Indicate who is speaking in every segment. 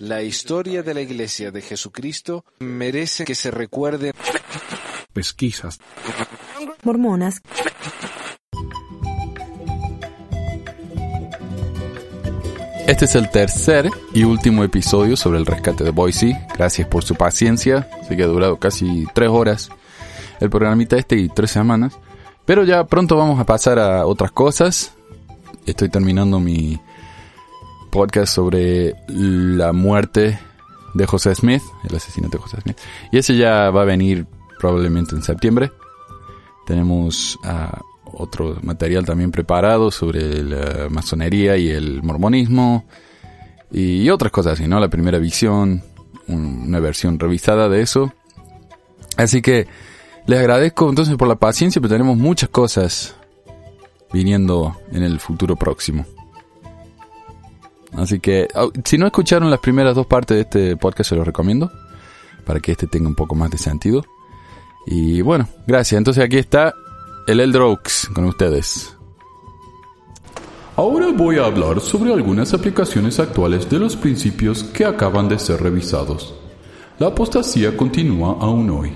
Speaker 1: La historia de la Iglesia de Jesucristo merece que se recuerde.
Speaker 2: Pesquisas.
Speaker 3: Mormonas.
Speaker 4: Este es el tercer y último episodio sobre el rescate de Boise. Gracias por su paciencia. Sé que ha durado casi tres horas el programita este y tres semanas. Pero ya pronto vamos a pasar a otras cosas. Estoy terminando mi podcast sobre la muerte de José Smith, el asesinato de José Smith. Y ese ya va a venir probablemente en septiembre. Tenemos ah, otro material también preparado sobre la masonería y el mormonismo y otras cosas así, ¿no? La primera visión, una versión revisada de eso. Así que les agradezco entonces por la paciencia, pero tenemos muchas cosas viniendo en el futuro próximo. Así que si no escucharon las primeras dos partes de este podcast, se los recomiendo para que este tenga un poco más de sentido. Y bueno, gracias. Entonces aquí está el Eldrox con ustedes.
Speaker 5: Ahora voy a hablar sobre algunas aplicaciones actuales de los principios que acaban de ser revisados. La apostasía continúa aún hoy.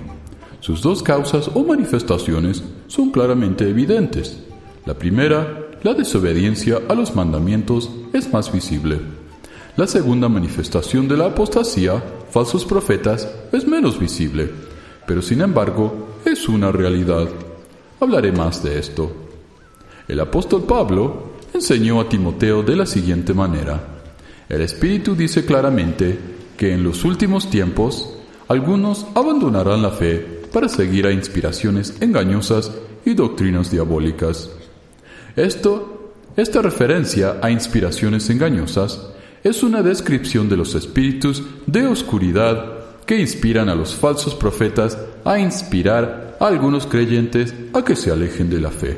Speaker 5: Sus dos causas o manifestaciones son claramente evidentes. La primera, la desobediencia a los mandamientos, es más visible. La segunda manifestación de la apostasía, falsos profetas, es menos visible, pero sin embargo es una realidad. Hablaré más de esto. El apóstol Pablo enseñó a Timoteo de la siguiente manera. El Espíritu dice claramente que en los últimos tiempos algunos abandonarán la fe para seguir a inspiraciones engañosas y doctrinas diabólicas. Esto, esta referencia a inspiraciones engañosas, es una descripción de los espíritus de oscuridad que inspiran a los falsos profetas a inspirar algunos creyentes a que se alejen de la fe.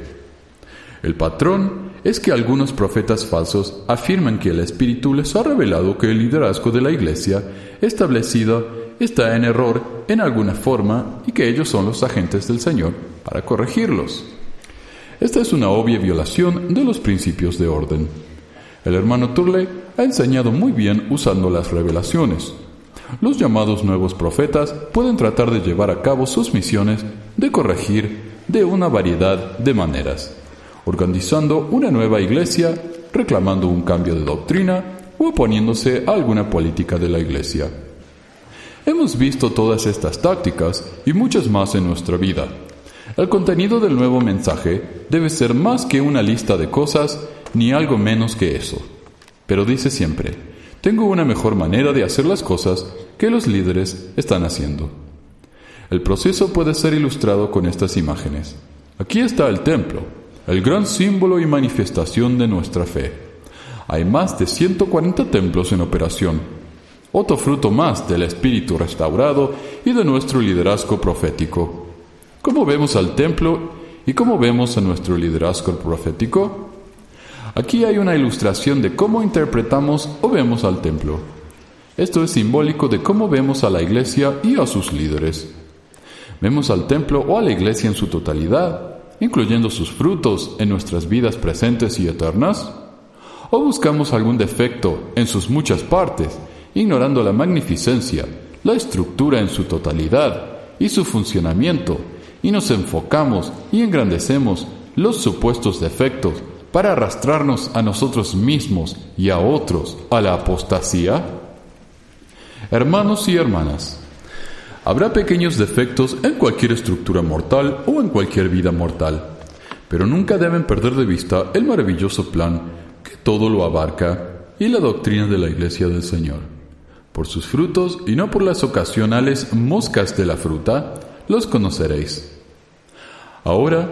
Speaker 5: El patrón es que algunos profetas falsos afirman que el Espíritu les ha revelado que el liderazgo de la Iglesia establecido está en error en alguna forma y que ellos son los agentes del Señor para corregirlos. Esta es una obvia violación de los principios de orden. El hermano Turley ha enseñado muy bien usando las revelaciones, los llamados nuevos profetas pueden tratar de llevar a cabo sus misiones de corregir de una variedad de maneras, organizando una nueva iglesia, reclamando un cambio de doctrina o oponiéndose a alguna política de la iglesia. Hemos visto todas estas tácticas y muchas más en nuestra vida. El contenido del nuevo mensaje debe ser más que una lista de cosas ni algo menos que eso. Pero dice siempre, tengo una mejor manera de hacer las cosas que los líderes están haciendo. El proceso puede ser ilustrado con estas imágenes. Aquí está el templo, el gran símbolo y manifestación de nuestra fe. Hay más de 140 templos en operación, otro fruto más del espíritu restaurado y de nuestro liderazgo profético. ¿Cómo vemos al templo y cómo vemos a nuestro liderazgo profético? Aquí hay una ilustración de cómo interpretamos o vemos al templo. Esto es simbólico de cómo vemos a la iglesia y a sus líderes. Vemos al templo o a la iglesia en su totalidad, incluyendo sus frutos en nuestras vidas presentes y eternas. O buscamos algún defecto en sus muchas partes, ignorando la magnificencia, la estructura en su totalidad y su funcionamiento, y nos enfocamos y engrandecemos los supuestos defectos para arrastrarnos a nosotros mismos y a otros a la apostasía? Hermanos y hermanas, habrá pequeños defectos en cualquier estructura mortal o en cualquier vida mortal, pero nunca deben perder de vista el maravilloso plan que todo lo abarca y la doctrina de la Iglesia del Señor. Por sus frutos y no por las ocasionales moscas de la fruta, los conoceréis. Ahora,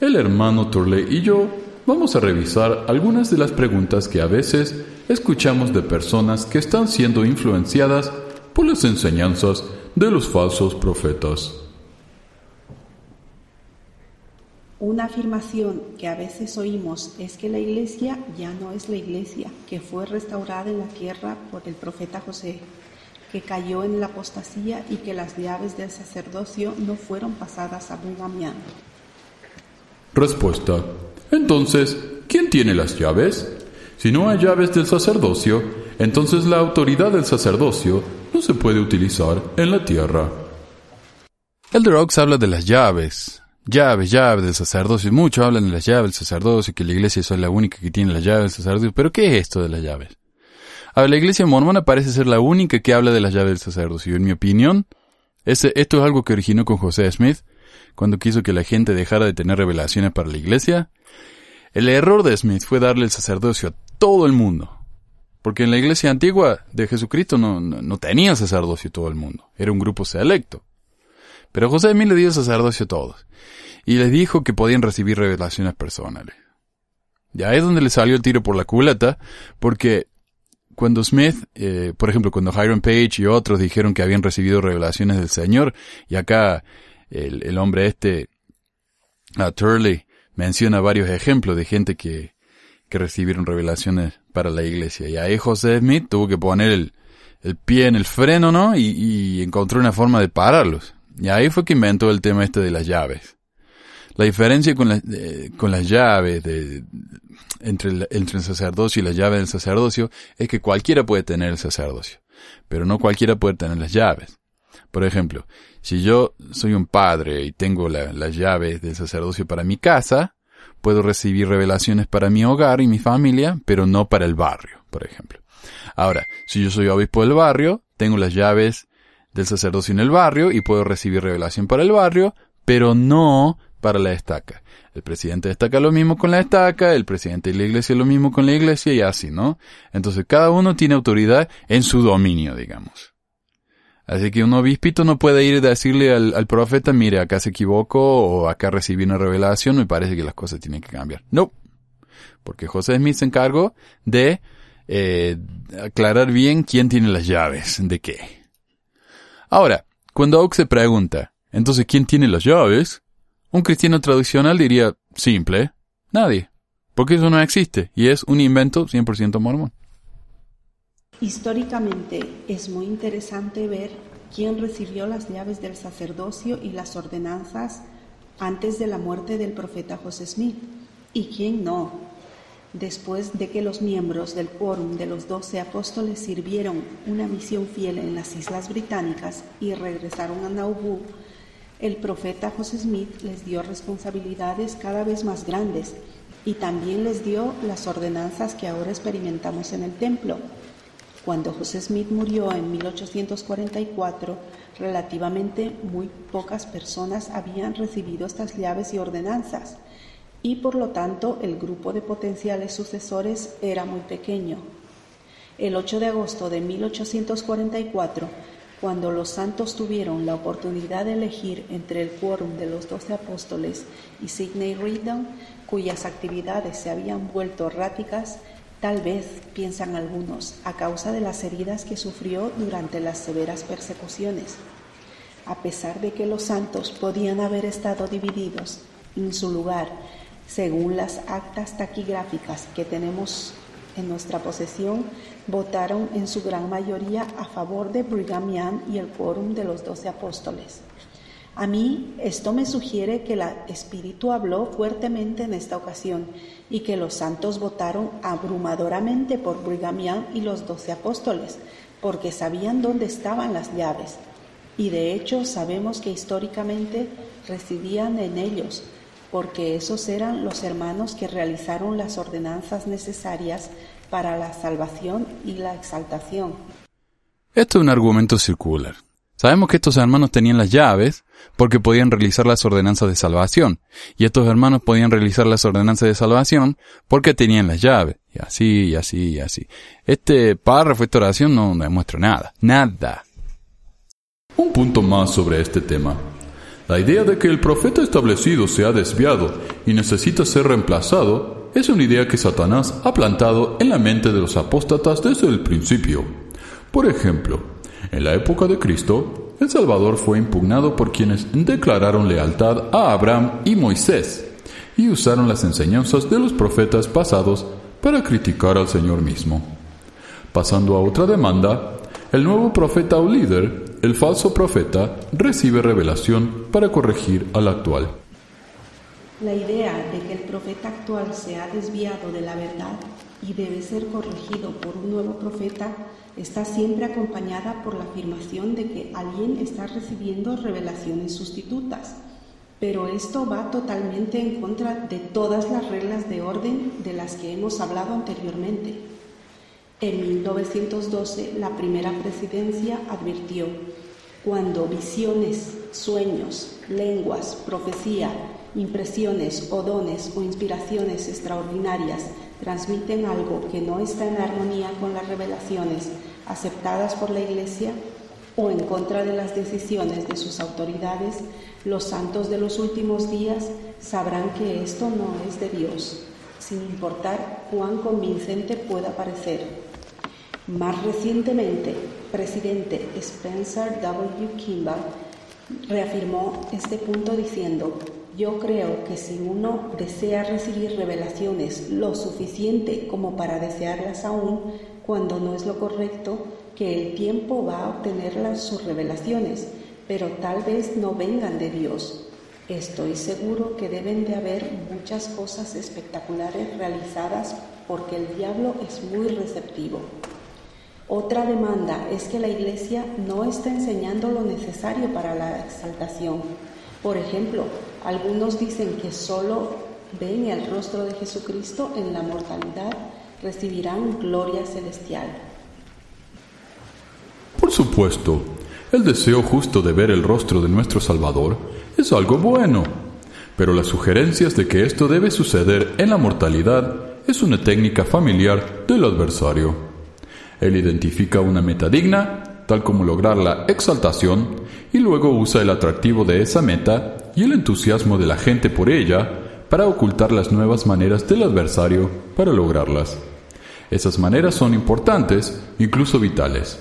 Speaker 5: el hermano Turley y yo vamos a revisar algunas de las preguntas que a veces escuchamos de personas que están siendo influenciadas por las enseñanzas de los falsos profetas.
Speaker 6: Una afirmación que a veces oímos es que la iglesia ya no es la iglesia que fue restaurada en la tierra por el profeta José, que cayó en la apostasía y que las llaves del sacerdocio no fueron pasadas a Brigham
Speaker 5: Respuesta. Entonces, ¿quién tiene las llaves?
Speaker 7: Si no hay llaves del sacerdocio, entonces la autoridad del sacerdocio no se puede utilizar en la tierra.
Speaker 5: El Oaks habla de las llaves. Llaves, llaves del sacerdocio. Muchos hablan de las llaves del sacerdocio, que la iglesia es la única que tiene las llaves del sacerdocio. Pero ¿qué es esto de las llaves? A la iglesia mormona parece ser la única que habla de las llaves del sacerdocio. En mi opinión, esto es algo que originó con José Smith, cuando quiso que la gente dejara de tener revelaciones para la iglesia. El error de Smith fue darle el sacerdocio a todo el mundo. Porque en la iglesia antigua de Jesucristo no, no, tenía sacerdocio todo el mundo. Era un grupo selecto. Pero José Smith le dio sacerdocio a todos. Y les dijo que podían recibir revelaciones personales. Ya es donde le salió el tiro por la culata, porque cuando Smith, eh, por ejemplo, cuando Hiram Page y otros dijeron que habían recibido revelaciones del Señor, y acá el, el hombre este, uh, Turley, menciona varios ejemplos de gente que, que recibieron revelaciones para la iglesia. Y ahí José Smith tuvo que poner el, el pie en el freno, ¿no? Y, y, encontró una forma de pararlos. Y ahí fue que inventó el tema este de las llaves. La diferencia con, la, con las llaves de, entre, el, entre el sacerdocio y las llaves del sacerdocio es que cualquiera puede tener el sacerdocio, pero no cualquiera puede tener las llaves. Por ejemplo, si yo soy un padre y tengo la, las llaves del sacerdocio para mi casa, puedo recibir revelaciones para mi hogar y mi familia, pero no para el barrio, por ejemplo. Ahora, si yo soy obispo del barrio, tengo las llaves del sacerdocio en el barrio y puedo recibir revelación para el barrio, pero no para la estaca. El presidente destaca lo mismo con la estaca, el presidente de la iglesia lo mismo con la iglesia y así, ¿no? Entonces cada uno tiene autoridad en su dominio, digamos. Así que un obispito no puede ir a decirle al, profeta, mire, acá se equivocó o acá recibí una revelación, me parece que las cosas tienen que cambiar. No. Porque José Smith se encargó de eh, aclarar bien quién tiene las llaves de qué. Ahora, cuando Oak se pregunta, entonces, ¿quién tiene las llaves? Un cristiano tradicional diría, simple, nadie. Porque eso no existe y es un invento 100% mormón.
Speaker 6: Históricamente es muy interesante ver quién recibió las llaves del sacerdocio y las ordenanzas antes de la muerte del profeta José Smith y quién no. Después de que los miembros del quórum de los doce apóstoles sirvieron una misión fiel en las Islas Británicas y regresaron a Nauvoo, el profeta José Smith les dio responsabilidades cada vez más grandes y también les dio las ordenanzas que ahora experimentamos en el templo. Cuando José Smith murió en 1844, relativamente muy pocas personas habían recibido estas llaves y ordenanzas, y por lo tanto el grupo de potenciales sucesores era muy pequeño. El 8 de agosto de 1844, cuando los santos tuvieron la oportunidad de elegir entre el quórum de los doce apóstoles y Sidney Rigdon, cuyas actividades se habían vuelto erráticas, Tal vez, piensan algunos, a causa de las heridas que sufrió durante las severas persecuciones. A pesar de que los santos podían haber estado divididos en su lugar, según las actas taquigráficas que tenemos en nuestra posesión, votaron en su gran mayoría a favor de Brigham Young y el quórum de los doce apóstoles. A mí esto me sugiere que el Espíritu habló fuertemente en esta ocasión y que los santos votaron abrumadoramente por Brigham Young y los doce apóstoles, porque sabían dónde estaban las llaves. Y de hecho sabemos que históricamente residían en ellos, porque esos eran los hermanos que realizaron las ordenanzas necesarias para la salvación y la exaltación.
Speaker 5: Esto es un argumento circular. Sabemos que estos hermanos tenían las llaves porque podían realizar las ordenanzas de salvación, y estos hermanos podían realizar las ordenanzas de salvación porque tenían las llaves, y así, y así, y así. Este párrafo, esta oración no demuestra nada, nada.
Speaker 7: Un punto más sobre este tema. La idea de que el profeta establecido se ha desviado y necesita ser reemplazado es una idea que Satanás ha plantado en la mente de los apóstatas desde el principio. Por ejemplo, en la época de Cristo, El Salvador fue impugnado por quienes declararon lealtad a Abraham y Moisés y usaron las enseñanzas de los profetas pasados para criticar al Señor mismo. Pasando a otra demanda, el nuevo profeta o líder, el falso profeta, recibe revelación para corregir al actual.
Speaker 6: La idea de que el profeta actual se ha desviado de la verdad y debe ser corregido por un nuevo profeta está siempre acompañada por la afirmación de que alguien está recibiendo revelaciones sustitutas. Pero esto va totalmente en contra de todas las reglas de orden de las que hemos hablado anteriormente. En 1912, la primera presidencia advirtió, cuando visiones, sueños, lenguas, profecía, impresiones o dones o inspiraciones extraordinarias transmiten algo que no está en armonía con las revelaciones aceptadas por la Iglesia o en contra de las decisiones de sus autoridades, los santos de los últimos días sabrán que esto no es de Dios, sin importar cuán convincente pueda parecer. Más recientemente, presidente Spencer W. Kimball reafirmó este punto diciendo, yo creo que si uno desea recibir revelaciones lo suficiente como para desearlas aún, cuando no es lo correcto, que el tiempo va a obtener sus revelaciones, pero tal vez no vengan de Dios. Estoy seguro que deben de haber muchas cosas espectaculares realizadas porque el diablo es muy receptivo. Otra demanda es que la Iglesia no está enseñando lo necesario para la exaltación. Por ejemplo, algunos dicen que solo ven el rostro de Jesucristo en la mortalidad recibirán gloria celestial.
Speaker 7: Por supuesto, el deseo justo de ver el rostro de nuestro Salvador es algo bueno, pero las sugerencias de que esto debe suceder en la mortalidad es una técnica familiar del adversario. Él identifica una meta digna, tal como lograr la exaltación, y luego usa el atractivo de esa meta y el entusiasmo de la gente por ella para ocultar las nuevas maneras del adversario para lograrlas. Esas maneras son importantes, incluso vitales.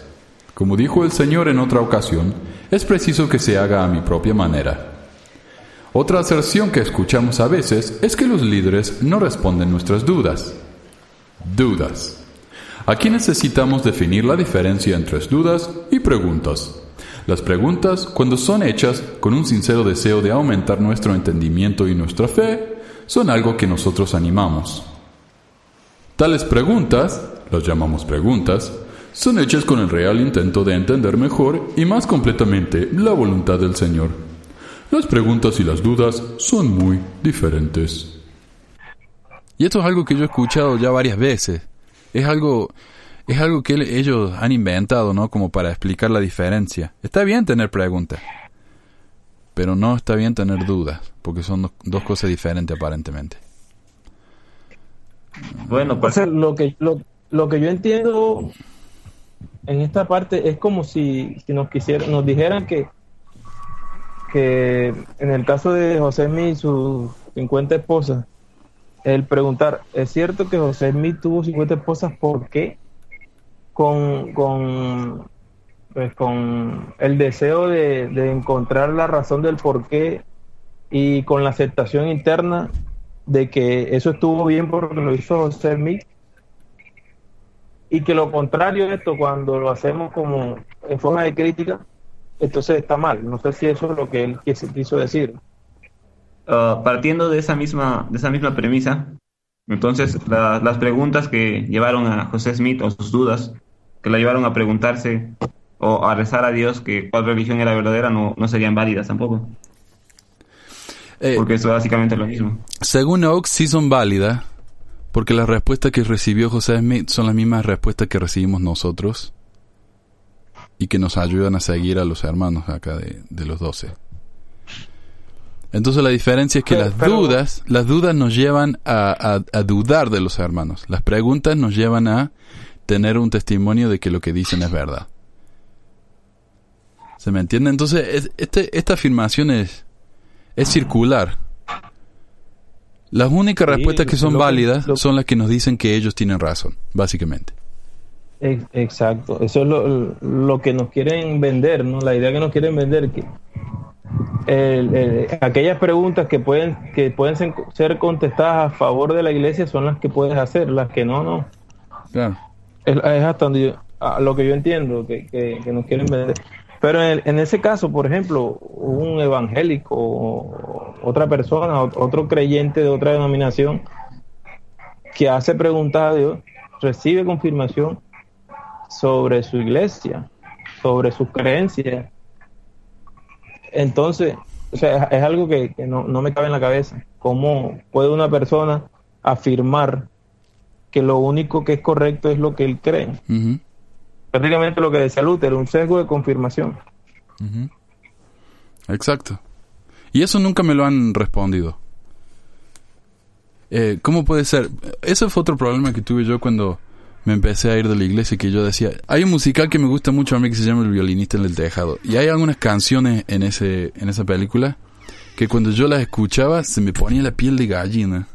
Speaker 7: Como dijo el Señor en otra ocasión, es preciso que se haga a mi propia manera. Otra aserción que escuchamos a veces es que los líderes no responden nuestras dudas. Dudas. Aquí necesitamos definir la diferencia entre dudas y preguntas. Las preguntas, cuando son hechas con un sincero deseo de aumentar nuestro entendimiento y nuestra fe, son algo que nosotros animamos. Tales preguntas, las llamamos preguntas, son hechas con el real intento de entender mejor y más completamente la voluntad del Señor. Las preguntas y las dudas son muy diferentes.
Speaker 5: Y esto es algo que yo he escuchado ya varias veces es algo, es algo que ellos han inventado, ¿no? Como para explicar la diferencia. Está bien tener preguntas, pero no está bien tener dudas, porque son dos, cosas diferentes aparentemente.
Speaker 8: Bueno, pues lo que lo, lo, que yo entiendo en esta parte es como si, si nos quisieran, nos dijeran que que en el caso de José y sus 50 esposas, el preguntar, ¿es cierto que José Smith tuvo 50 esposas? ¿Por qué? Con, con, pues con el deseo de, encontrar la razón del por qué y con la aceptación interna de que eso estuvo bien porque lo hizo José Smith y que lo contrario de esto cuando lo hacemos como en forma de crítica entonces está mal. No sé si eso es lo que él quiso decir.
Speaker 9: Ah, partiendo de esa misma, de esa misma premisa, entonces las preguntas que llevaron a José Smith o sus dudas, que la llevaron a preguntarse o a rezar a Dios que cuál religión era verdadera, no, no serían válidas tampoco. Eh, porque eso es básicamente lo mismo.
Speaker 5: Según Oaks, sí son válidas, porque las respuestas que recibió José Smith son las mismas respuestas que recibimos nosotros y que nos ayudan a seguir a los hermanos acá de, de los doce. Entonces la diferencia es que las dudas, las dudas nos llevan a, dudar de los hermanos. Las preguntas nos llevan a tener un testimonio de que lo que dicen es verdad. ¿Se me entiende? Entonces este, esta afirmación es, es circular. Las únicas respuestas que son válidas son las que nos dicen que ellos tienen razón, básicamente.
Speaker 8: Exacto, eso es lo, lo que nos quieren vender, ¿no? La idea que nos quieren vender, que aquellas preguntas que pueden que pueden ser, contestadas a favor de la iglesia son las que puedes hacer, las que no, no. Es, hasta donde lo que yo entiendo que, que, nos quieren vender. Pero en, ese caso, por ejemplo, un evangélico, otra persona, otro creyente de otra denominación, que hace preguntas a Dios, recibe confirmación sobre su iglesia, sobre sus creencias. Entonces, o sea, es, algo que, no, me cabe en la cabeza. ¿Cómo puede una persona afirmar que lo único que es correcto es lo que él cree? Prácticamente lo que decía Luther, un sesgo de confirmación.
Speaker 5: Exacto. Y eso nunca me lo han respondido. Eh, ¿Cómo puede ser? Ese fue otro problema que tuve yo cuando me empecé a ir de la iglesia que yo decía, hay un musical que me gusta mucho a mí que se llama El violinista en el tejado y hay algunas canciones en ese en esa película que cuando yo las escuchaba se me ponía la piel de gallina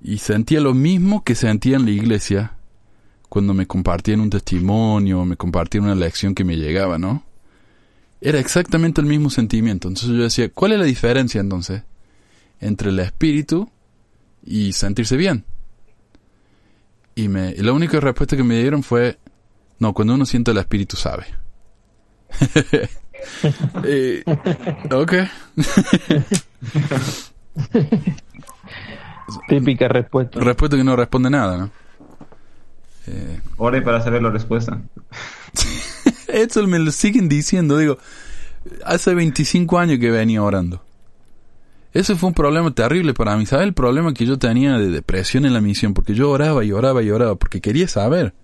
Speaker 5: y sentía lo mismo que sentía en la iglesia cuando me compartían un testimonio, me compartían una lección que me llegaba, ¿no? Era exactamente el mismo sentimiento. Entonces yo decía, ¿cuál es la diferencia entonces entre el espíritu y sentirse bien? Y, me, la única respuesta que me dieron fue, no, cuando uno siente el espíritu sabe. eh, ok.
Speaker 8: Típica respuesta.
Speaker 5: Respuesta que no responde nada, ¿no?
Speaker 9: Eh, Ore para saber la respuesta.
Speaker 5: Eso me lo siguen diciendo, digo, hace 25 años que venía orando. Ese fue un problema terrible para mí. ¿Sabes el problema que yo tenía de depresión en la misión? Porque yo oraba y oraba y oraba porque quería saber.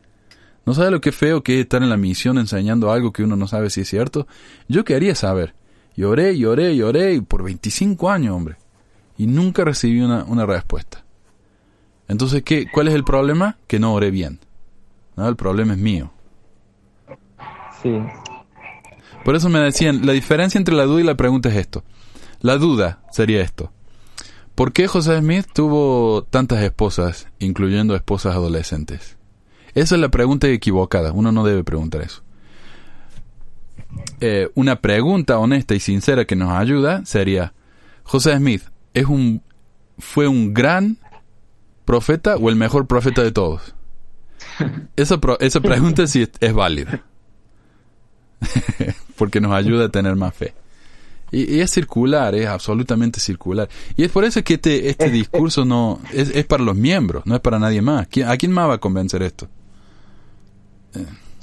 Speaker 5: ¿No sabe lo que feo que es estar en la misión enseñando algo que uno no sabe si es cierto? Yo quería saber. Y oré y oré y por 25 años, hombre. Y nunca recibí una, una respuesta. Entonces, ¿qué, ¿cuál es el problema? Que no oré bien. No, el problema es mío.
Speaker 8: Sí.
Speaker 5: Por eso me decían, la diferencia entre la duda y la pregunta es esto. La duda sería esto. ¿Por qué José Smith tuvo tantas esposas, incluyendo esposas adolescentes? Esa es la pregunta equivocada. Uno no debe preguntar eso. Eh, una pregunta honesta y sincera que nos ayuda sería, José Smith, ¿es un, ¿fue un gran profeta o el mejor profeta de todos? Esa, esa pregunta sí es válida. Porque nos ayuda a tener más fe. Y, es circular, es absolutamente circular. Y es por eso que este, este discurso no es, es para los miembros, no es para nadie más. ¿A quién más va a convencer esto?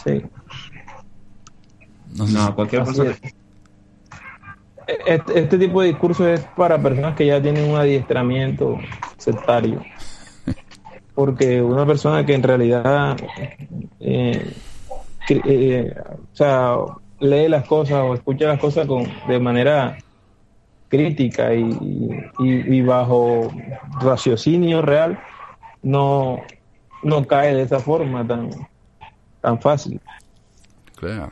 Speaker 8: Sí.
Speaker 9: No, cualquier persona.
Speaker 8: Este, tipo de discurso es para personas que ya tienen un adiestramiento sectario. Porque una persona que en realidad eh, eh, o sea, lee las cosas o escucha las cosas con, de manera crítica y, bajo raciocinio real, no, no cae de esa forma tan, tan fácil.
Speaker 5: Claro.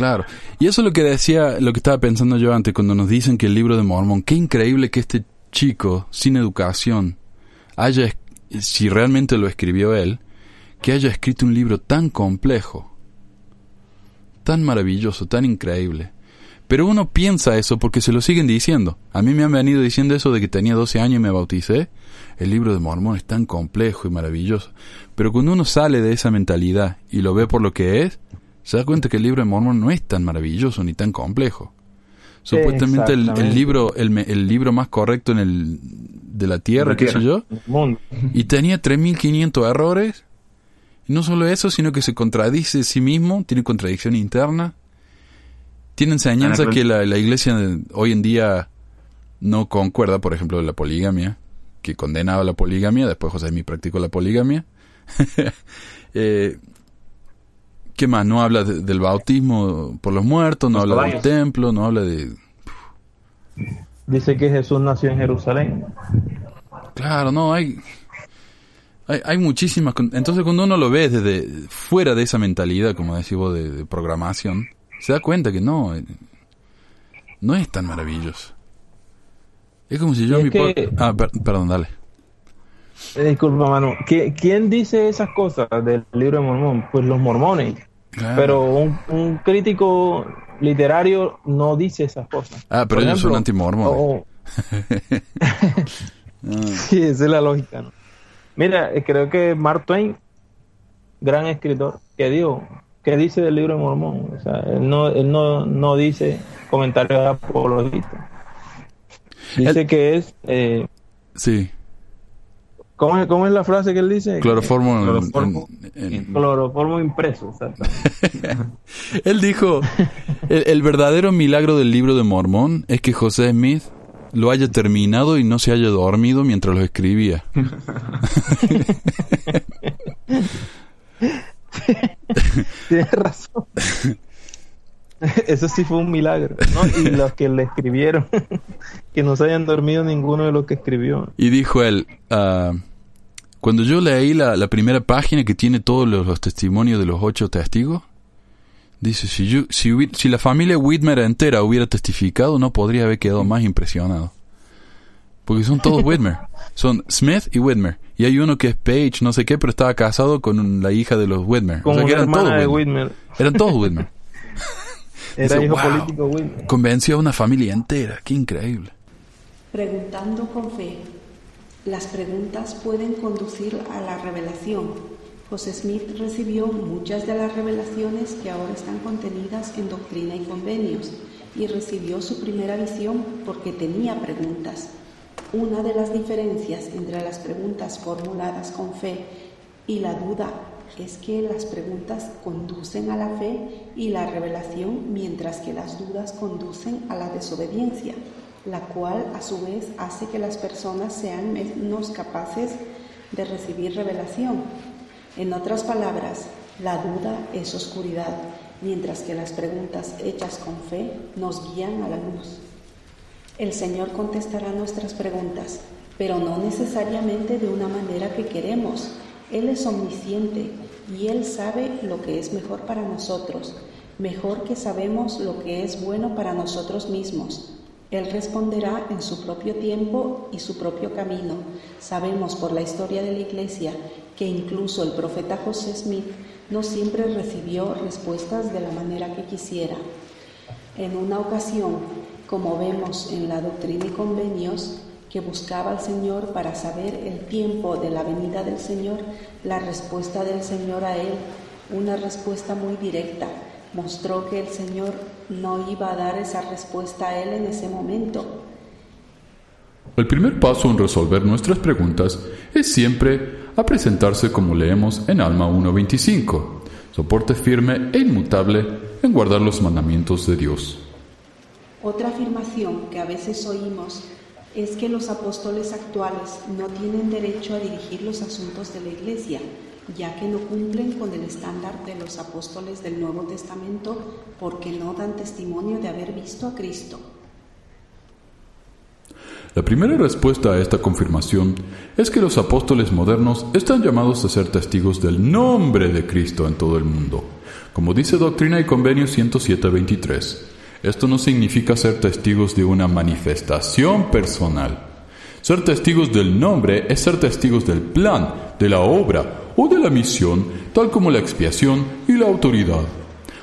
Speaker 5: Claro. Y eso es lo que decía, lo que estaba pensando yo antes cuando nos dicen que el libro de Mormón, qué increíble que este chico sin educación haya, si realmente lo escribió él, que haya escrito un libro tan complejo tan maravilloso, tan increíble. Pero uno piensa eso porque se lo siguen diciendo. A mí me han venido diciendo eso de que tenía 12 años y me bauticé. El libro de Mormón es tan complejo y maravilloso. Pero cuando uno sale de esa mentalidad y lo ve por lo que es, se da cuenta que el libro de Mormón no es tan maravilloso ni tan complejo. Supuestamente el, libro el, el, libro más correcto en el de la Tierra, qué sé yo. Y tenía 3.500 errores no solo eso, sino que se contradice a sí mismo, tiene contradicción interna. Tiene enseñanza que la, iglesia hoy en día no concuerda, por ejemplo, la poligamia, que condenaba la poligamia, después José Mí practicó la poligamia. eh, ¿Qué más? No habla del bautismo por los muertos, no habla del templo, no habla de...
Speaker 8: Dice que Jesús nació en Jerusalén.
Speaker 5: Claro, no, hay hay, muchísimas. Entonces, cuando uno lo ve desde fuera de esa mentalidad, como decís vos, de, programación, se da cuenta que no. Eh, no es tan maravilloso. Es como si yo mi Ah, perdón, dale.
Speaker 8: Eh, disculpa, mano. ¿Quién dice esas cosas del libro de Mormón? Pues los mormones. Pero un, crítico literario no dice esas cosas.
Speaker 5: Ah, pero ellos son antimormones. Oh.
Speaker 8: sí, esa es la lógica, ¿no? Mira, eh, creo que Mark Twain, gran escritor, que dijo qué dice del libro de Mormón. O sea, él no, él no, no dice comentarios apologistas. Dice que es... Eh,
Speaker 9: sí.
Speaker 8: ¿Cómo es, ¿Cómo es la frase que él dice?
Speaker 9: Cloroformo,
Speaker 8: cloroformo, en, en, cloroformo impreso.
Speaker 9: él dijo, el, el, verdadero milagro del libro de Mormón es que José Smith lo haya terminado y no se haya dormido mientras lo escribía.
Speaker 8: Tienes razón. Eso sí fue un milagro, ¿no? Y los que le escribieron, que no se hayan dormido ninguno de los que escribió.
Speaker 9: Y dijo él, uh, cuando yo leí la, la, primera página que tiene todos los, los, testimonios de los ocho testigos, dice, si, yo, si, si la familia Whitmer entera hubiera testificado, no podría haber quedado más impresionado. Porque son todos Whitmer. Son Smith y Whitmer. Y hay uno que es Page, no sé qué, pero estaba casado con la hija de los Whitmer.
Speaker 8: Como
Speaker 9: o sea que
Speaker 8: eran todos Whitmer.
Speaker 9: Whitmer. Eran todos Whitmer.
Speaker 8: Era
Speaker 9: Dice,
Speaker 8: hijo
Speaker 9: "Wow".
Speaker 8: político Whitmer.
Speaker 9: Convenció a una familia entera. Qué increíble.
Speaker 6: Preguntando con fe. Las preguntas pueden conducir a la revelación. José Smith recibió muchas de las revelaciones que ahora están contenidas en Doctrina y Convenios y recibió su primera visión porque tenía preguntas. Una de las diferencias entre las preguntas formuladas con fe y la duda es que las preguntas conducen a la fe y la revelación, mientras que las dudas conducen a la desobediencia, la cual a su vez hace que las personas sean menos capaces de recibir revelación. En otras palabras, la duda es oscuridad, mientras que las preguntas hechas con fe nos guían a la luz. El Señor contestará nuestras preguntas, pero no necesariamente de una manera que queremos. Él es omnisciente y Él sabe lo que es mejor para nosotros, mejor que sabemos lo que es bueno para nosotros mismos. Él responderá en su propio tiempo y su propio camino. Sabemos por la historia de la Iglesia que incluso el profeta José Smith no siempre recibió respuestas de la manera que quisiera. En una ocasión, como vemos en la doctrina y convenios, que buscaba al Señor para saber el tiempo de la venida del Señor, la respuesta del Señor a él, una respuesta muy directa, mostró que el Señor no iba a dar esa respuesta a él en ese momento.
Speaker 5: El primer paso en resolver nuestras preguntas es siempre a presentarse como leemos en Alma 1.25, soporte firme e inmutable en guardar los mandamientos de Dios.
Speaker 6: Otra afirmación que a veces oímos es que los apóstoles actuales no tienen derecho a dirigir los asuntos de la Iglesia, ya que no cumplen con el estándar de los apóstoles del Nuevo Testamento porque no dan testimonio de haber visto a Cristo.
Speaker 5: La primera respuesta a esta confirmación es que los apóstoles modernos están llamados a ser testigos del nombre de Cristo en todo el mundo, como dice Doctrina y Convenio 107.23. Esto no significa ser testigos de una manifestación personal. Ser testigos del nombre es ser testigos del plan, de la obra o de la misión, tal como la expiación y la autoridad,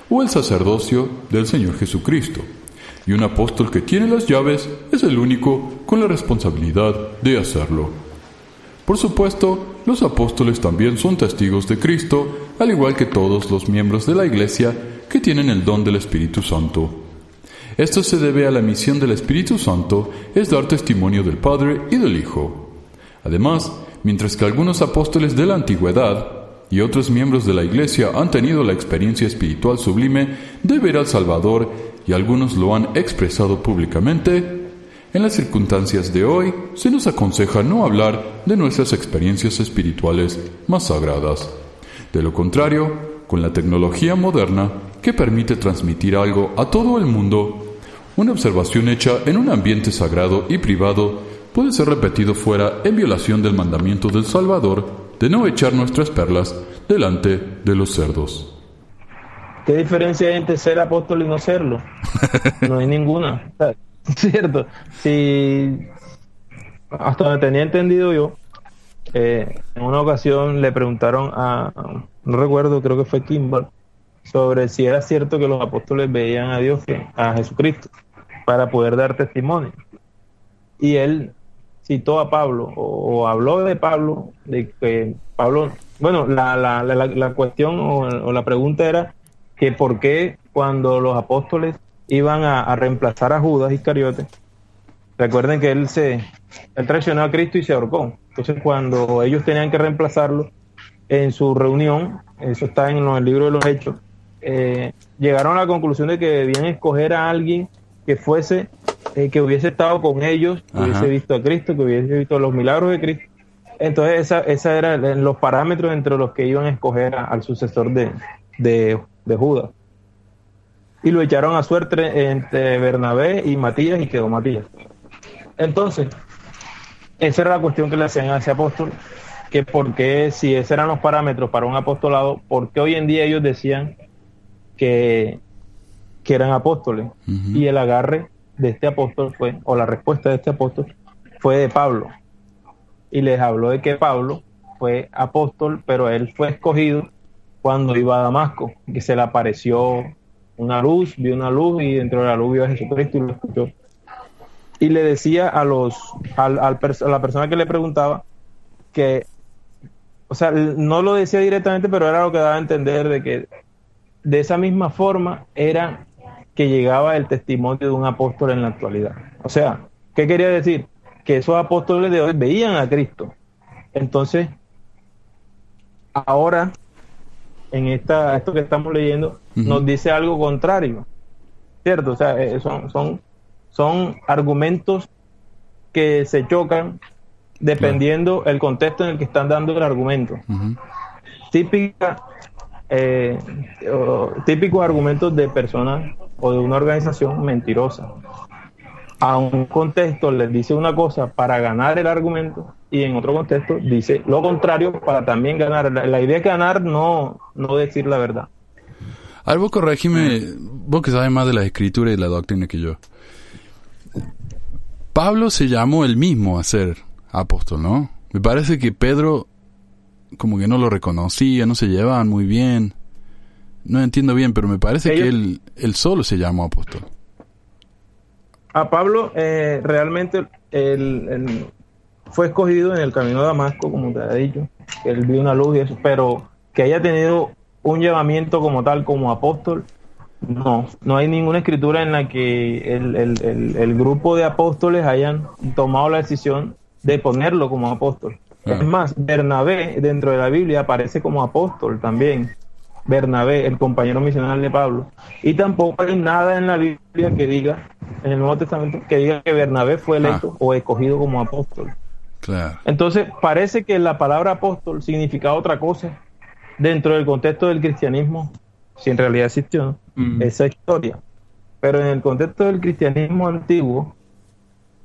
Speaker 5: o el sacerdocio del Señor Jesucristo. Y un apóstol que tiene las llaves es el único con la responsabilidad de hacerlo. Por supuesto, los apóstoles también son testigos de Cristo, al igual que todos los miembros de la Iglesia que tienen el don del Espíritu Santo. Esto se debe a la misión del Espíritu Santo, es dar testimonio del Padre y del Hijo. Además, mientras que algunos apóstoles de la antigüedad y otros miembros de la Iglesia han tenido la experiencia espiritual sublime de ver al Salvador y algunos lo han expresado públicamente, en las circunstancias de hoy se nos aconseja no hablar de nuestras experiencias espirituales más sagradas. De lo contrario, con la tecnología moderna que permite transmitir algo a todo el mundo, una observación hecha en un ambiente sagrado y privado puede ser repetido fuera en violación del mandamiento del Salvador de no echar nuestras perlas delante de los cerdos.
Speaker 8: ¿Qué diferencia hay entre ser apóstol y no serlo? No hay ninguna. Cierto. Si hasta donde tenía entendido yo, eh, en una ocasión le preguntaron a, no recuerdo, creo que fue Kimball, sobre si era cierto que los apóstoles veían a Dios, a Jesucristo, para poder dar testimonio. Y él citó a Pablo, o, habló de Pablo, de que Pablo, bueno, la, la, la, cuestión o, o la pregunta era que por qué cuando los apóstoles iban a, reemplazar a Judas Iscariote, recuerden que él se él traicionó a Cristo y se ahorcó. Entonces cuando ellos tenían que reemplazarlo en su reunión, eso está en el libro de los Hechos, eh, llegaron a la conclusión de que debían escoger a alguien que fuese, eh, que hubiese estado con ellos, que hubiese visto a Cristo, que hubiese visto los milagros de Cristo. Entonces, esa, esa eran los parámetros entre los que iban a escoger al sucesor de, de, de, Judas. Y lo echaron a suerte entre Bernabé y Matías y quedó Matías. Entonces, esa era la cuestión que le hacían a ese apóstol, que por qué, si esos eran los parámetros para un apostolado, ¿por qué hoy en día ellos decían que, que eran apóstoles. Y el agarre de este apóstol fue, o la respuesta de este apóstol, fue de Pablo. Y les habló de que Pablo fue apóstol, pero él fue escogido cuando iba a Damasco, que se le apareció una luz, vio una luz y dentro de la luz vio a Jesucristo y lo escuchó. Y le decía a los al, a la persona que le preguntaba que, o sea, no lo decía directamente, pero era lo que daba a entender de que de esa misma forma era que llegaba el testimonio de un apóstol en la actualidad. O sea, ¿qué quería decir? Que esos apóstoles de hoy veían a Cristo. Entonces, ahora, en esta, esto que estamos leyendo, nos dice algo contrario. ¿Cierto? O sea, eh, son, son, son argumentos que se chocan dependiendo el contexto en el que están dando el argumento. Típica eh, típicos argumentos de personas o de una organización mentirosa. A un contexto les dice una cosa para ganar el argumento y en otro contexto dice lo contrario para también ganar. La, idea es ganar, no, no decir la verdad.
Speaker 5: A vos corregime, vos que sabes más de la escritura y la doctrina que yo. Pablo se llamó el mismo a ser apóstol, ¿no? Me parece que Pedro como que no lo reconocía, no se llevaban muy bien. No entiendo bien, pero me parece que él, él solo se llamó apóstol.
Speaker 8: A Pablo eh, realmente él, fue escogido en el camino de Damasco, como te ha dicho, que él vio una luz y eso, pero que haya tenido un llamamiento como tal, como apóstol, no, no hay ninguna escritura en la que el, el, el grupo de apóstoles hayan tomado la decisión de ponerlo como apóstol. Es más, Bernabé dentro de la Biblia aparece como apóstol también. Bernabé, el compañero misional de Pablo. Y tampoco hay nada en la Biblia que diga, en el Nuevo Testamento, que diga que Bernabé fue electo ah. o escogido como apóstol. Claro. Entonces, parece que la palabra apóstol significa otra cosa dentro del contexto del cristianismo, si en realidad existió esa historia. Pero en el contexto del cristianismo antiguo,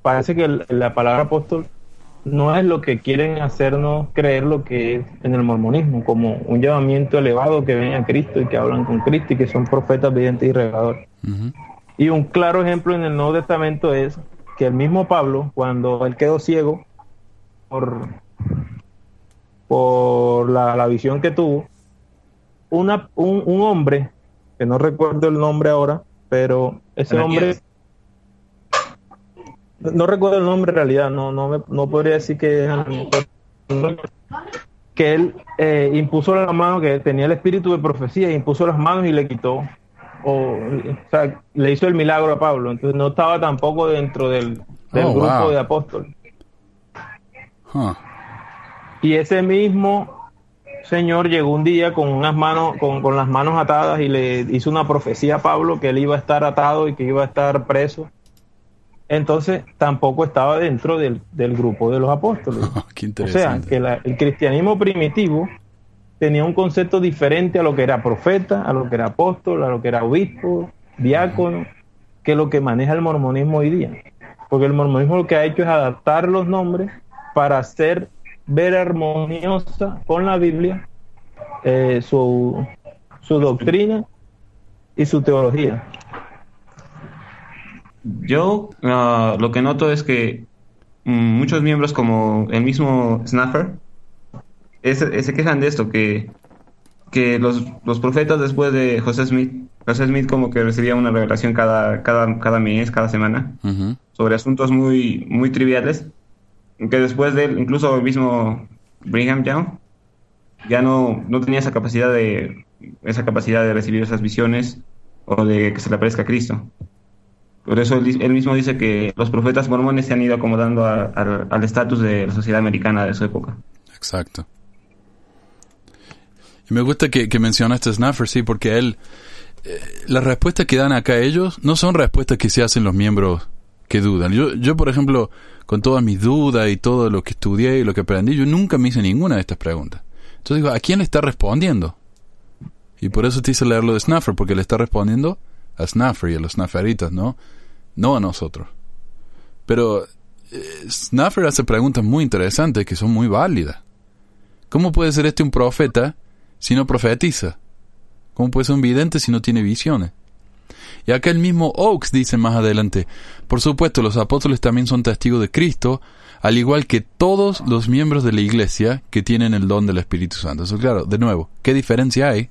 Speaker 8: parece que la palabra apóstol no es lo que quieren hacernos creer lo que es en el mormonismo, como un llamamiento elevado que ven a Cristo y que hablan con Cristo y que son profetas videntes y regadores. Y un claro ejemplo en el Nuevo Testamento es que el mismo Pablo, cuando él quedó ciego por, por la, visión que tuvo, una, un, un, hombre, que no recuerdo el nombre ahora, pero ese hombre no recuerdo el nombre en realidad, no, no, no podría decir que que él eh, impuso la mano, que tenía el espíritu de profecía, impuso las manos y le quitó, o, sea, le hizo el milagro a Pablo, entonces no estaba tampoco dentro del, oh, grupo de apóstoles. Y ese mismo señor llegó un día con unas manos, con, con las manos atadas y le hizo una profecía a Pablo que él iba a estar atado y que iba a estar preso entonces tampoco estaba dentro del, grupo de los apóstoles. o sea, que el cristianismo primitivo tenía un concepto diferente a lo que era profeta, a lo que era apóstol, a lo que era obispo, diácono, que lo que maneja el mormonismo hoy día. Porque el mormonismo lo que ha hecho es adaptar los nombres para hacer ver armoniosa con la Biblia eh, su, su doctrina y su teología.
Speaker 9: Yo ah, lo que noto es que mm, muchos miembros como el mismo Snapper se quejan de esto, que, que los, los, profetas después de José Smith, José Smith como que recibía una revelación cada, cada, cada mes, cada semana, sobre asuntos muy, muy triviales, que después de él, incluso el mismo Brigham Young, ya no, no tenía esa capacidad de esa capacidad de recibir esas visiones o de que se le aparezca a Cristo. Por eso él, mismo dice que los profetas mormones se han ido acomodando al estatus de la sociedad americana de su época.
Speaker 5: Exacto. Y me gusta que, que mencionaste Snuffer, sí, porque él, eh, las respuestas que dan acá ellos no son respuestas que se hacen los miembros que dudan. Yo, yo, por ejemplo, con todas mis dudas y todo lo que estudié y lo que aprendí, yo nunca me hice ninguna de estas preguntas. Entonces digo, ¿a quién le está respondiendo? Y por eso te hice leerlo de Snuffer, porque le está respondiendo a Snuffer y a los Snufferitas, ¿no? No a nosotros. Pero eh, Snuffer hace preguntas muy interesantes que son muy válidas. ¿Cómo puede ser este un profeta si no profetiza? ¿Cómo puede ser un vidente si no tiene visiones? Y acá el mismo Oaks dice más adelante, por supuesto los apóstoles también son testigos de Cristo, al igual que todos los miembros de la iglesia que tienen el don del Espíritu Santo. Eso claro, de nuevo, ¿qué diferencia hay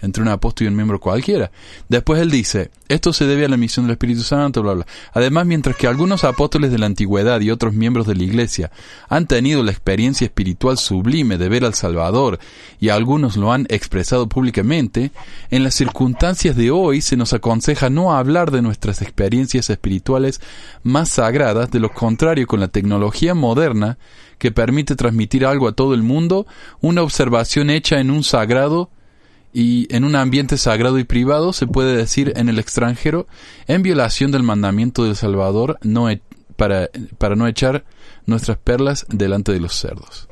Speaker 5: entre un apóstol y un miembro cualquiera. Después él dice, esto se debe a la misión del Espíritu Santo, bla, bla. Además, mientras que algunos apóstoles de la antigüedad y otros miembros de la Iglesia han tenido la experiencia espiritual sublime de ver al Salvador y algunos lo han expresado públicamente, en las circunstancias de hoy se nos aconseja no hablar de nuestras experiencias espirituales más sagradas, de lo contrario con la tecnología moderna que permite transmitir algo a todo el mundo, una observación hecha en un sagrado y en un ambiente sagrado y privado se puede decir en el extranjero en violación del mandamiento del Salvador no e, para, para no echar nuestras perlas delante de los cerdos.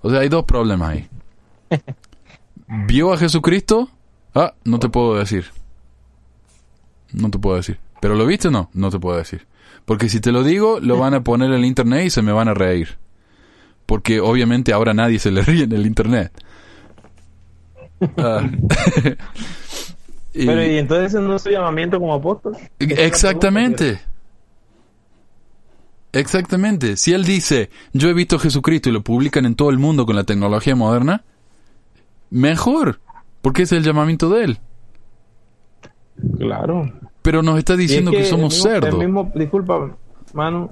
Speaker 5: O sea, hay dos problemas ahí. ¿Vio a Jesucristo? Ah, no te puedo decir. No te puedo decir. ¿Pero lo viste o no? No te puedo decir. Porque si te lo digo, lo van a poner en el internet y se me van a reír. Porque obviamente ahora nadie se le ríe en el internet.
Speaker 8: Ah. Pero y entonces no es su llamamiento como apóstol.
Speaker 5: Exactamente. Exactamente. Si él dice, yo he visto a Jesucristo y lo publican en todo el mundo con la tecnología moderna, mejor, porque es el llamamiento de él.
Speaker 8: Claro.
Speaker 5: Pero nos está diciendo que, somos cerdos.
Speaker 8: El mismo, disculpa, mano,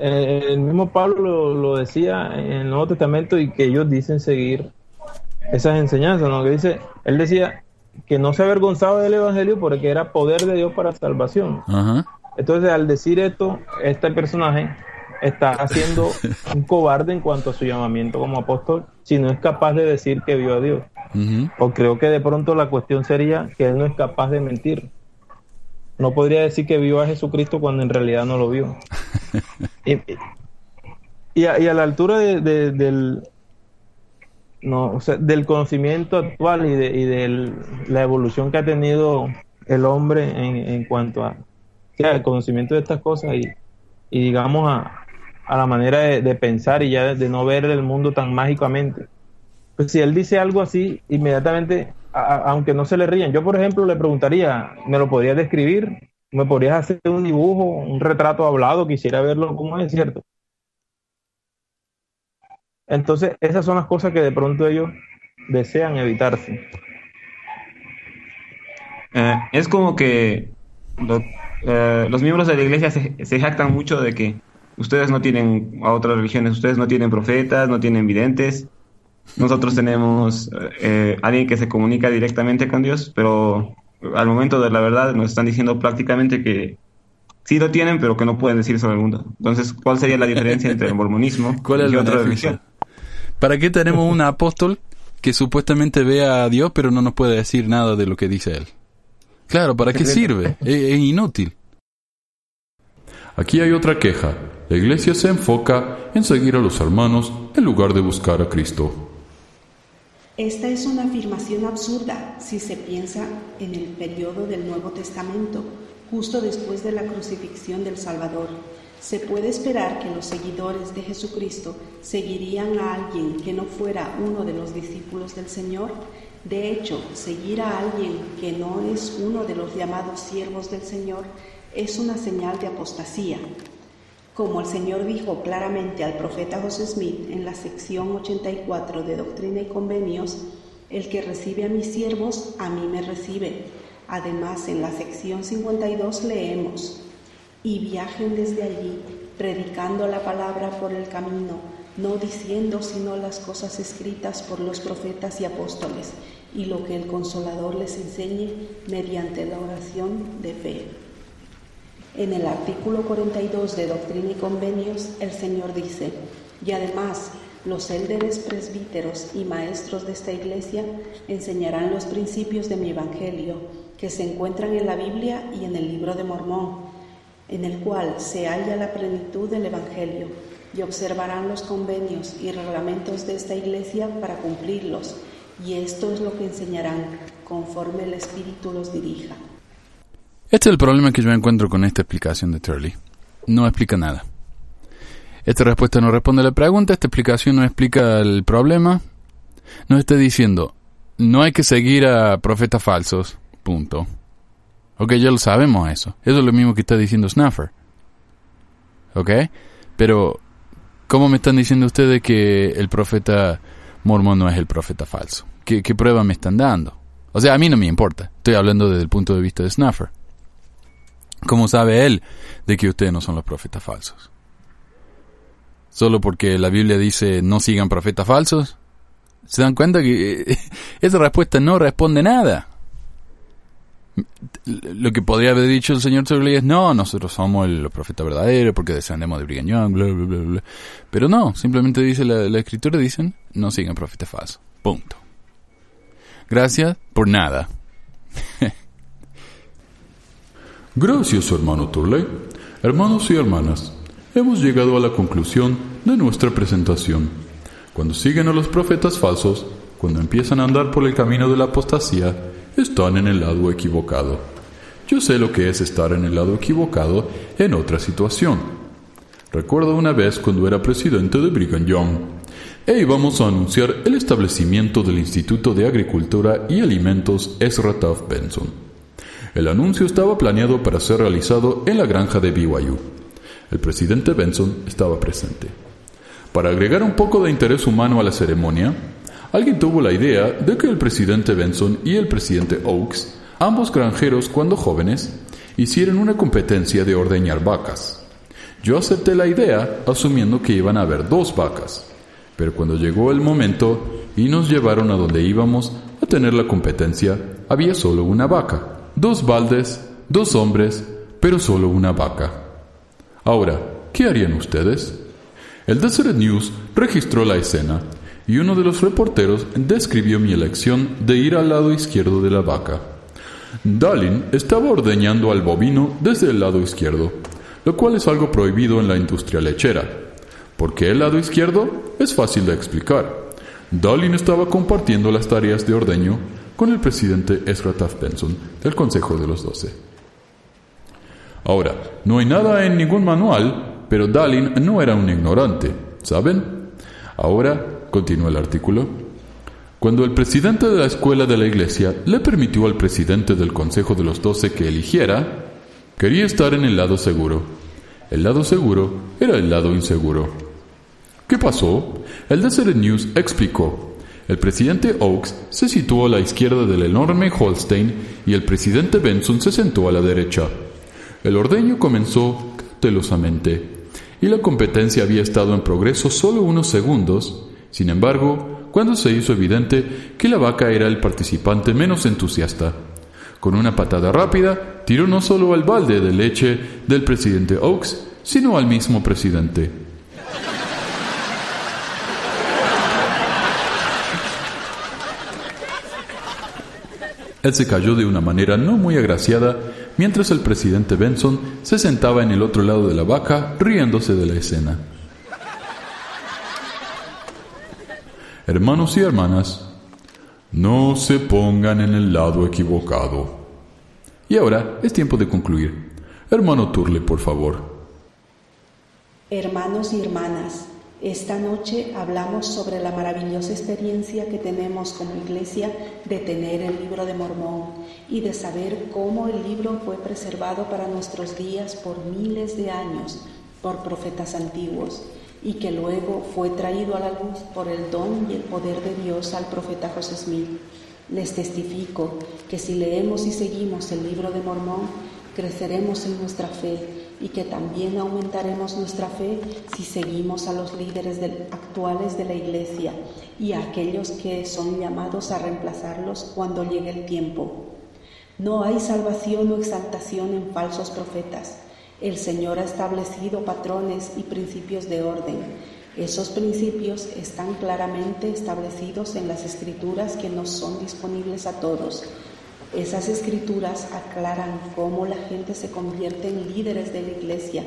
Speaker 8: eh, el mismo Pablo lo, lo, decía en el Nuevo Testamento y que ellos dicen seguir esas enseñanzas, ¿no? Que dice, él decía que no se avergonzaba del Evangelio porque era poder de Dios para salvación. Entonces, al decir esto, este personaje está haciendo un cobarde en cuanto a su llamamiento como apóstol, si no es capaz de decir que vio a Dios. O creo que de pronto la cuestión sería que él no es capaz de mentir. No podría decir que vio a Jesucristo cuando en realidad no lo vio. y, a, la altura del, no, o sea, del conocimiento actual y de, y de la evolución que ha tenido el hombre en, en cuanto a el conocimiento de estas cosas y, y digamos a, a, la manera de, pensar y ya de, no ver el mundo tan mágicamente. Pues si él dice algo así, inmediatamente, aunque no se le rían, yo por ejemplo le preguntaría, ¿me lo podrías describir? ¿Me podrías hacer un dibujo, un retrato hablado? Quisiera verlo como es, ¿cierto? Entonces, esas son las cosas que de pronto ellos desean evitarse.
Speaker 9: Eh, es como que eh, los miembros de la iglesia se, jactan mucho de que ustedes no tienen a otras religiones, ustedes no tienen profetas, no tienen videntes. Nosotros tenemos eh, alguien que se comunica directamente con Dios, pero al momento de la verdad nos están diciendo prácticamente que sí lo tienen, pero que no pueden decir sobre el mundo. Entonces, ¿cuál sería la diferencia entre el mormonismo y otra religión?
Speaker 5: ¿Para qué tenemos un apóstol que supuestamente ve a Dios pero no nos puede decir nada de lo que dice él? Claro, ¿para qué sirve? es, inútil.
Speaker 7: Aquí hay otra queja. La iglesia se enfoca en seguir a los hermanos en lugar de buscar a Cristo.
Speaker 6: Esta es una afirmación absurda si se piensa en el periodo del Nuevo Testamento, justo después de la crucifixión del Salvador se puede esperar que los seguidores de Jesucristo seguirían a alguien que no fuera uno de los discípulos del Señor. De hecho, seguir a alguien que no es uno de los llamados siervos del Señor es una señal de apostasía. Como el Señor dijo claramente al profeta José Smith en la sección 84 de Doctrina y Convenios, el que recibe a mis siervos, a mí me recibe. Además, en la sección 52 leemos, y viajen desde allí, predicando la palabra por el camino, no diciendo sino las cosas escritas por los profetas y apóstoles, y lo que el consolador les enseñe mediante la oración de fe. En el artículo 42 de Doctrina y Convenios, el Señor dice, y además los élderes presbíteros y maestros de esta iglesia enseñarán los principios de mi Evangelio, que se encuentran en la Biblia y en el libro de Mormón, en el cual se halla la plenitud del Evangelio, y observarán los convenios y reglamentos de esta iglesia para cumplirlos, y esto es lo que enseñarán, conforme el Espíritu los dirija.
Speaker 10: Este es el problema que yo encuentro con esta explicación de Turley. No explica nada. Esta respuesta no responde a la pregunta, esta explicación no explica el problema. Nos está diciendo, no hay que seguir a profetas falsos, punto. Ok, ya lo sabemos eso. Eso es lo mismo que está diciendo Snuffer. Ok, pero ¿cómo me están diciendo ustedes que el profeta mormón no es el profeta falso? ¿Qué, qué prueba me están dando? O sea, a mí no me importa. Estoy hablando desde el punto de vista de Snuffer. ¿Cómo sabe él de que ustedes no son los profetas falsos? ¿Solo porque la Biblia dice no sigan profetas falsos? ¿Se dan cuenta que esa respuesta no responde nada? Lo que podría haber dicho el señor Turley es no, nosotros somos el profeta verdadero porque descendemos de Brigham bla, bla, bla, bla. Pero no, simplemente dice la, la escritura, dicen no sigan profetas falsos. Punto. Gracias por nada.
Speaker 5: Gracias, hermano Turley. Hermanos y hermanas, hemos llegado a la conclusión de nuestra presentación. Cuando siguen a los profetas falsos, cuando empiezan a andar por el camino de la apostasía, están en el lado equivocado. Yo sé lo que es estar en el lado equivocado en otra situación. Recuerdo una vez cuando era presidente de Brigham Young e íbamos a anunciar el establecimiento del Instituto de Agricultura y Alimentos Ezra Taft Benson. El anuncio estaba planeado para ser realizado en la granja de BYU. El presidente Benson estaba presente. Para agregar un poco de interés humano a la ceremonia, alguien tuvo la idea de que el presidente Benson y el presidente Oaks, ambos granjeros cuando jóvenes, hicieran una competencia de ordeñar vacas. Yo acepté la idea asumiendo que iban a haber dos vacas, pero cuando llegó el momento y nos llevaron a donde íbamos a tener la competencia, había solo una vaca, dos baldes, dos hombres, pero solo una vaca. Ahora, ¿qué harían ustedes? El Deseret News registró la escena y uno de los reporteros describió mi elección de ir al lado izquierdo de la vaca. Dalin estaba ordeñando al bovino desde el lado izquierdo, lo cual es algo prohibido en la industria lechera. ¿Por qué el lado izquierdo? Es fácil de explicar. Dalin estaba compartiendo las tareas de ordeño con el presidente Ezra Taft Benson del Consejo de los Doce. Ahora, no hay nada en ningún manual, pero Dalin no era un ignorante, ¿saben? Ahora, continúa el artículo, cuando el presidente de la escuela de la iglesia le permitió al presidente del Consejo de los Doce que eligiera, quería estar en el lado seguro. El lado seguro era el lado inseguro. ¿Qué pasó? El Deseret News explicó. El presidente Oaks se situó a la izquierda del enorme Holstein y el presidente Benson se sentó a la derecha. El ordeño comenzó cautelosamente y la competencia había estado en progreso solo unos segundos. Sin embargo, cuando se hizo evidente que la vaca era el participante menos entusiasta, con una patada rápida tiró no solo al balde de leche del presidente Oaks, sino al mismo presidente. Él se cayó de una manera no muy agraciada mientras el presidente Benson se sentaba en el otro lado de la vaca riéndose de la escena. Hermanos y hermanas, no se pongan en el lado equivocado. Y ahora es tiempo de concluir. Hermano Turle, por favor.
Speaker 6: Hermanos y hermanas, esta noche hablamos sobre la maravillosa experiencia que tenemos como iglesia de tener el libro de Mormón y de saber cómo el libro fue preservado para nuestros días por miles de años por profetas antiguos y que luego fue traído a la luz por el don y el poder de Dios al profeta José Smith. Les testifico que si leemos y seguimos el libro de Mormón, creceremos en nuestra fe y que también aumentaremos nuestra fe si seguimos a los líderes actuales de la Iglesia y a aquellos que son llamados a reemplazarlos cuando llegue el tiempo. No hay salvación o exaltación en falsos profetas. El Señor ha establecido patrones y principios de orden. Esos principios están claramente establecidos en las escrituras que nos son disponibles a todos esas escrituras aclaran cómo la gente se convierte en líderes de la iglesia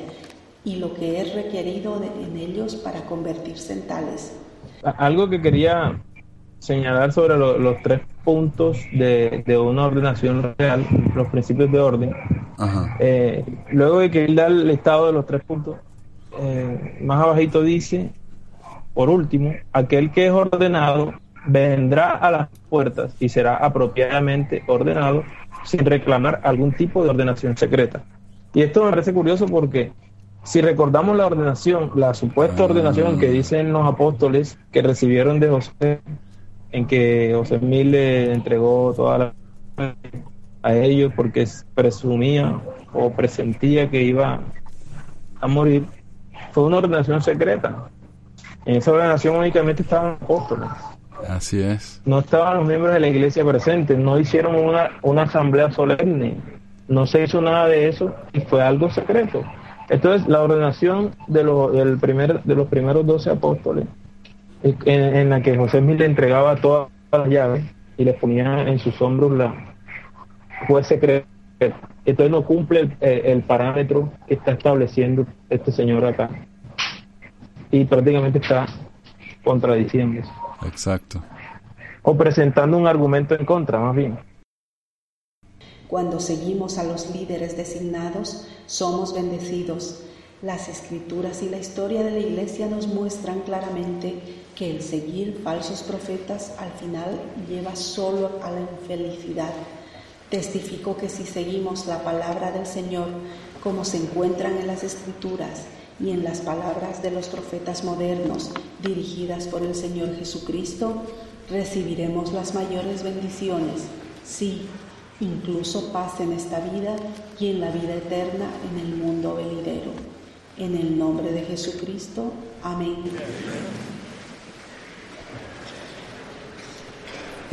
Speaker 6: y lo que es requerido en ellos para convertirse en tales.
Speaker 8: Algo que quería señalar sobre los tres puntos de, una ordenación real, los principios de orden. Eh, luego de que él da el estado de los tres puntos, eh, más abajito dice, por último, aquel que es ordenado vendrá a las puertas y será apropiadamente ordenado sin reclamar algún tipo de ordenación secreta. Y esto me parece curioso porque si recordamos la ordenación, la supuesta ordenación que dicen los apóstoles que recibieron de José, en que José Mil le entregó toda la a ellos porque presumía o presentía que iba a morir, fue una ordenación secreta. En esa ordenación únicamente estaban apóstoles.
Speaker 11: Así es.
Speaker 8: No estaban los miembros de la iglesia presentes, no hicieron una, una asamblea solemne, no se hizo nada de eso y fue algo secreto. Entonces, la ordenación de, los del primer, de los primeros doce apóstoles, en, la que José Mil le entregaba todas las llaves y le ponía en sus hombros la, fue secreto. Entonces no cumple el, el parámetro que está estableciendo este señor acá. Y prácticamente está contradiciéndose.
Speaker 11: Exacto.
Speaker 8: O presentando un argumento en contra, más bien.
Speaker 6: Cuando seguimos a los líderes designados, somos bendecidos. Las escrituras y la historia de la iglesia nos muestran claramente que el seguir falsos profetas al final lleva solo a la infelicidad. Testifico que si seguimos la palabra del Señor como se encuentran en las escrituras, y en las palabras de los profetas modernos dirigidas por el Señor Jesucristo, recibiremos las mayores bendiciones, sí, incluso paz en esta vida y en la vida eterna en el mundo venidero. En el nombre de Jesucristo, amén.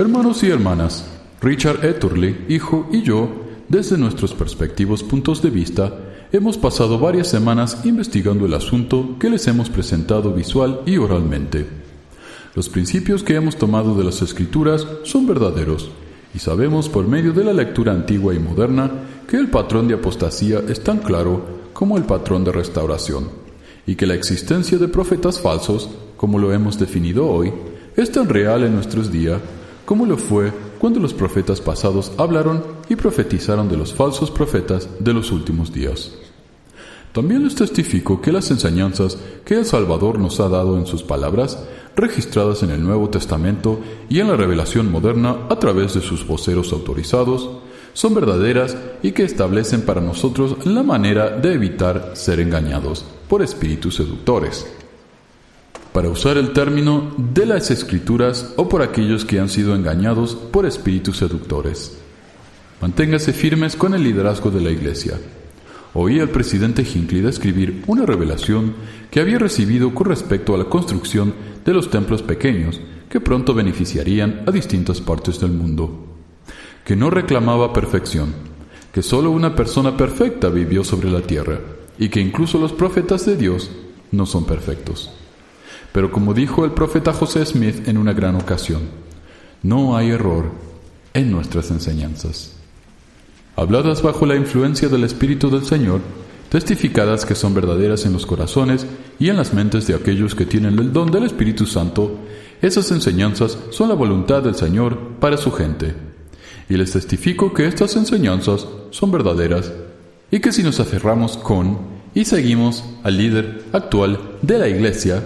Speaker 5: Hermanos y hermanas, Richard Etterly, hijo y yo, desde nuestros perspectivos puntos de vista, hemos pasado varias semanas investigando el asunto que les hemos presentado visual y oralmente. Los principios que hemos tomado de las escrituras son verdaderos, y sabemos por medio de la lectura antigua y moderna que el patrón de apostasía es tan claro como el patrón de restauración, y que la existencia de profetas falsos, como lo hemos definido hoy, es tan real en nuestros días como lo fue cuando los profetas pasados hablaron y profetizaron de los falsos profetas de los últimos días. También les testifico que las enseñanzas que el Salvador nos ha dado en sus palabras, registradas en el Nuevo Testamento y en la revelación moderna a través de sus voceros autorizados, son verdaderas y que establecen para nosotros la manera de evitar ser engañados por espíritus seductores. Para usar el término de las escrituras o por aquellos que han sido engañados por espíritus seductores. Manténgase firmes con el liderazgo de la Iglesia oí al presidente Hinckley describir una revelación que había recibido con respecto a la construcción de los templos pequeños que pronto beneficiarían a distintas partes del mundo. Que no reclamaba perfección, que sólo una persona perfecta vivió sobre la tierra y que incluso los profetas de Dios no son perfectos. Pero como dijo el profeta José Smith en una gran ocasión, no hay error en nuestras enseñanzas habladas bajo la influencia del Espíritu del Señor, testificadas que son verdaderas en los corazones y en las mentes de aquellos que tienen el don del Espíritu Santo, esas enseñanzas son la voluntad del Señor para su gente. Y les testifico que estas enseñanzas son verdaderas y que si nos aferramos con y seguimos al líder actual de la Iglesia,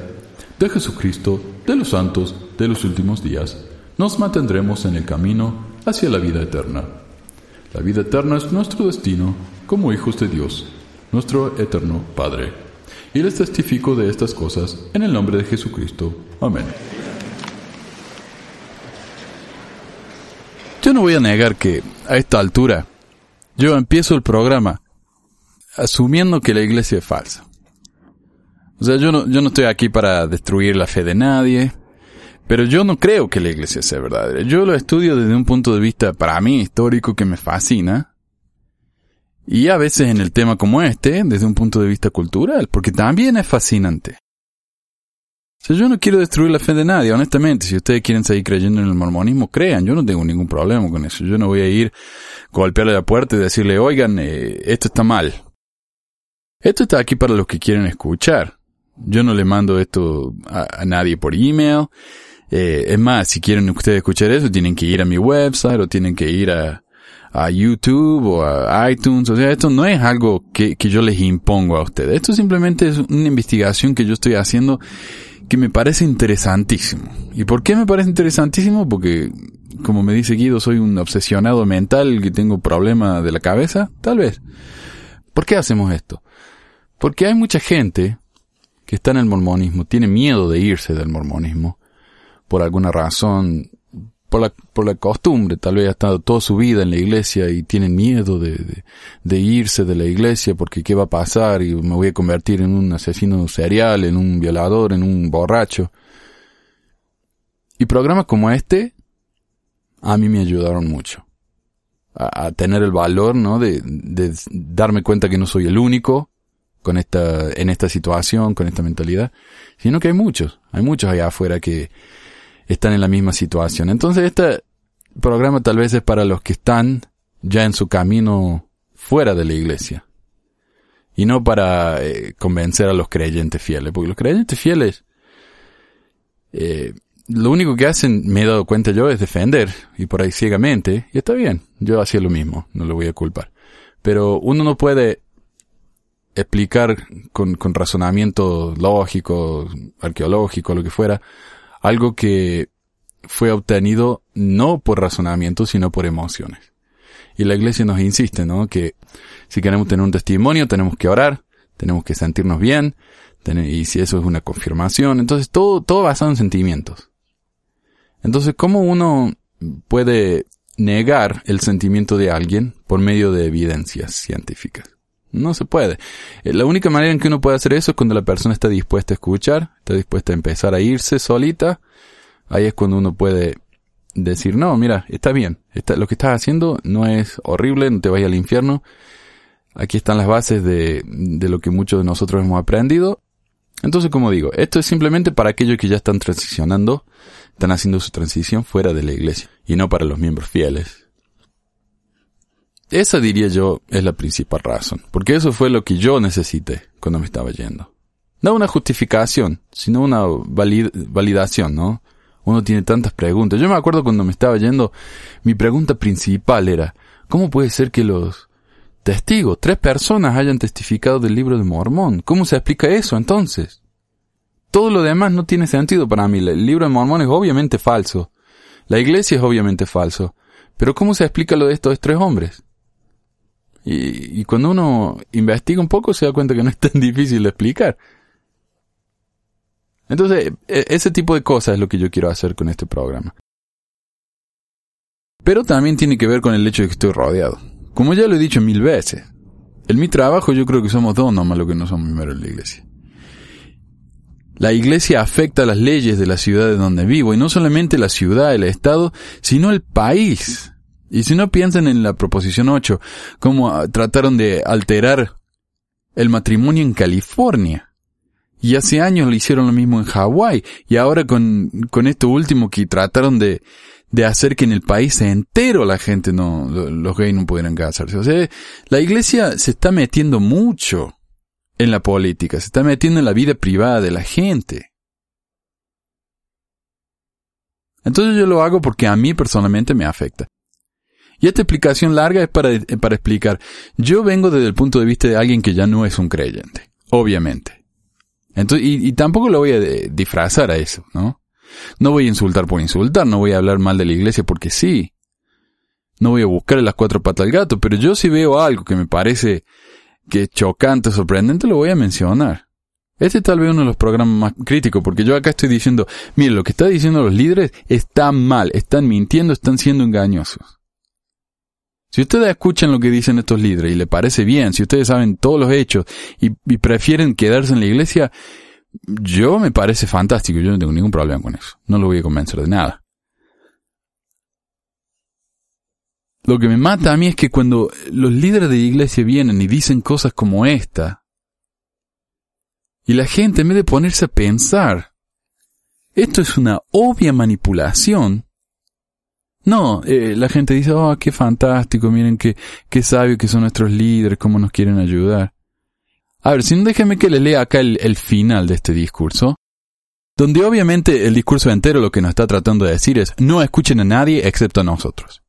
Speaker 5: de Jesucristo, de los santos de los últimos días, nos mantendremos en el camino hacia la vida eterna. La vida eterna es nuestro destino como hijos de Dios, nuestro eterno Padre. Y les testifico de estas cosas en el nombre de Jesucristo. Amén.
Speaker 11: Yo no voy a negar que a esta altura yo empiezo el programa
Speaker 5: asumiendo que la iglesia es falsa. O sea, yo no, yo no estoy aquí para destruir la fe de nadie, pero yo no creo que la iglesia sea verdadera. Yo lo estudio desde un punto de vista, para mí, histórico, que me fascina. Y a veces en el tema como este, desde un punto de vista cultural, porque también es fascinante. O sea, yo no quiero destruir la fe de nadie, honestamente. Si ustedes quieren seguir creyendo en el mormonismo, crean. Yo no tengo ningún problema con eso. Yo no voy a ir, golpearle la puerta y decirle, oigan, eh, esto está mal. Esto está aquí para los que quieren escuchar. Yo no le mando esto a, nadie por email. Eh, es más, si quieren ustedes escuchar eso, tienen que ir a mi website o tienen que ir a, a YouTube o a iTunes. O sea, esto no es algo que, que yo les impongo a ustedes. Esto simplemente es una investigación que yo estoy haciendo que me parece interesantísimo. ¿Y por qué me parece interesantísimo? Porque, como me dice Guido, soy un obsesionado mental que tengo problema de la cabeza. Tal vez. ¿Por qué hacemos esto? Porque hay mucha gente que está en el mormonismo, tiene miedo de irse del mormonismo, por alguna razón, por la, por la costumbre, tal vez ha estado toda su vida en la iglesia y tienen miedo de, de, irse de la iglesia porque qué va a pasar y me voy a convertir en un asesino serial, en un violador, en un borracho. Y programas como este a mí me ayudaron mucho. A, a tener el valor, ¿no? De, de darme cuenta que no soy el único, con esta, en esta situación, con esta mentalidad, sino que hay muchos, hay muchos allá afuera que están en la misma situación. Entonces este programa tal vez es para los que están ya en su camino fuera de la iglesia. Y no para eh, convencer a los creyentes fieles, porque los creyentes fieles, eh, lo único que hacen, me he dado cuenta yo, es defender, y por ahí ciegamente, y está bien, yo hacía lo mismo, no lo voy a culpar. Pero uno no puede explicar con, con razonamiento lógico, arqueológico, lo que fuera, algo que fue obtenido no por razonamiento, sino por emociones. Y la iglesia nos insiste, ¿no? Que si queremos tener un testimonio, tenemos que orar, tenemos que sentirnos bien, y si eso es una confirmación, entonces todo, todo basado en sentimientos. Entonces, ¿cómo uno puede negar el sentimiento de alguien por medio de evidencias científicas? No se puede. Eh, la única manera en que uno puede hacer eso es cuando la persona está dispuesta a escuchar, está dispuesta a empezar a irse solita. Ahí es cuando uno puede decir, no, mira, está bien, lo que estás haciendo no es horrible, no te vayas al infierno. Aquí están las bases de, de lo que muchos de nosotros hemos aprendido. Entonces, como digo, esto es simplemente para aquellos que ya están transicionando, están haciendo su transición fuera de la iglesia, y no para los miembros fieles. Esa diría yo es la principal razón, porque eso fue lo que yo necesité cuando me estaba yendo. No una justificación, sino una validación, ¿no? Uno tiene tantas preguntas. Yo me acuerdo cuando me estaba yendo, mi pregunta principal era, ¿cómo puede ser que los testigos, tres personas hayan testificado del libro de Mormón? ¿Cómo se explica eso entonces? Todo lo demás no tiene sentido para mí. El libro de Mormón es obviamente falso. La iglesia es obviamente falso. Pero ¿cómo se explica lo de estos tres hombres? Y, cuando uno investiga un poco se da cuenta que no es tan difícil de explicar. Entonces, e, ese tipo de cosas es lo que yo quiero hacer con este programa. Pero también tiene que ver con el hecho de que estoy rodeado. Como ya lo he dicho mil veces, en mi trabajo yo creo que somos dos nomás lo que no somos miembros de la iglesia. La iglesia afecta las leyes de la ciudad de donde vivo, y no solamente la ciudad, el estado, sino el país. Y si no piensan en la proposición 8, cómo ah, trataron de alterar el matrimonio en California. Y hace años lo hicieron lo mismo en Hawái. Y ahora con, con esto último que trataron de, de hacer que en el país entero la gente no, los gays no pudieran casarse. O sea, la iglesia se está metiendo mucho en la política, se está metiendo en la vida privada de la gente. Entonces yo lo hago porque a mí personalmente me afecta. Y esta explicación larga es para, para explicar, yo vengo desde el punto de vista de alguien que ya no es un creyente, obviamente. Entonces, y, tampoco lo voy a disfrazar a eso, ¿no? No voy a insultar por insultar, no voy a hablar mal de la iglesia porque sí. No voy a buscar las cuatro patas al gato, pero yo si veo algo que me parece que es chocante, sorprendente, lo voy a mencionar. Este es tal vez uno de los programas más críticos, porque yo acá estoy diciendo, mire, lo que está diciendo los líderes está mal, están mintiendo, están siendo engañosos. Si ustedes escuchan lo que dicen estos líderes y les parece bien, si ustedes saben todos los hechos y, prefieren quedarse en la iglesia, yo me parece fantástico, yo no tengo ningún problema con eso. No lo voy a convencer de nada. Lo que me mata a mí es que cuando los líderes de la iglesia vienen y dicen cosas como esta, y la gente en vez de ponerse a pensar, esto es una obvia manipulación, no, eh, la gente dice, oh, qué fantástico, miren qué, qué sabio que son nuestros líderes, cómo nos quieren ayudar. A ver, si no déjenme que les lea acá el, el final de este discurso, donde obviamente el discurso entero lo que nos está tratando de decir es, no escuchen a nadie excepto a nosotros.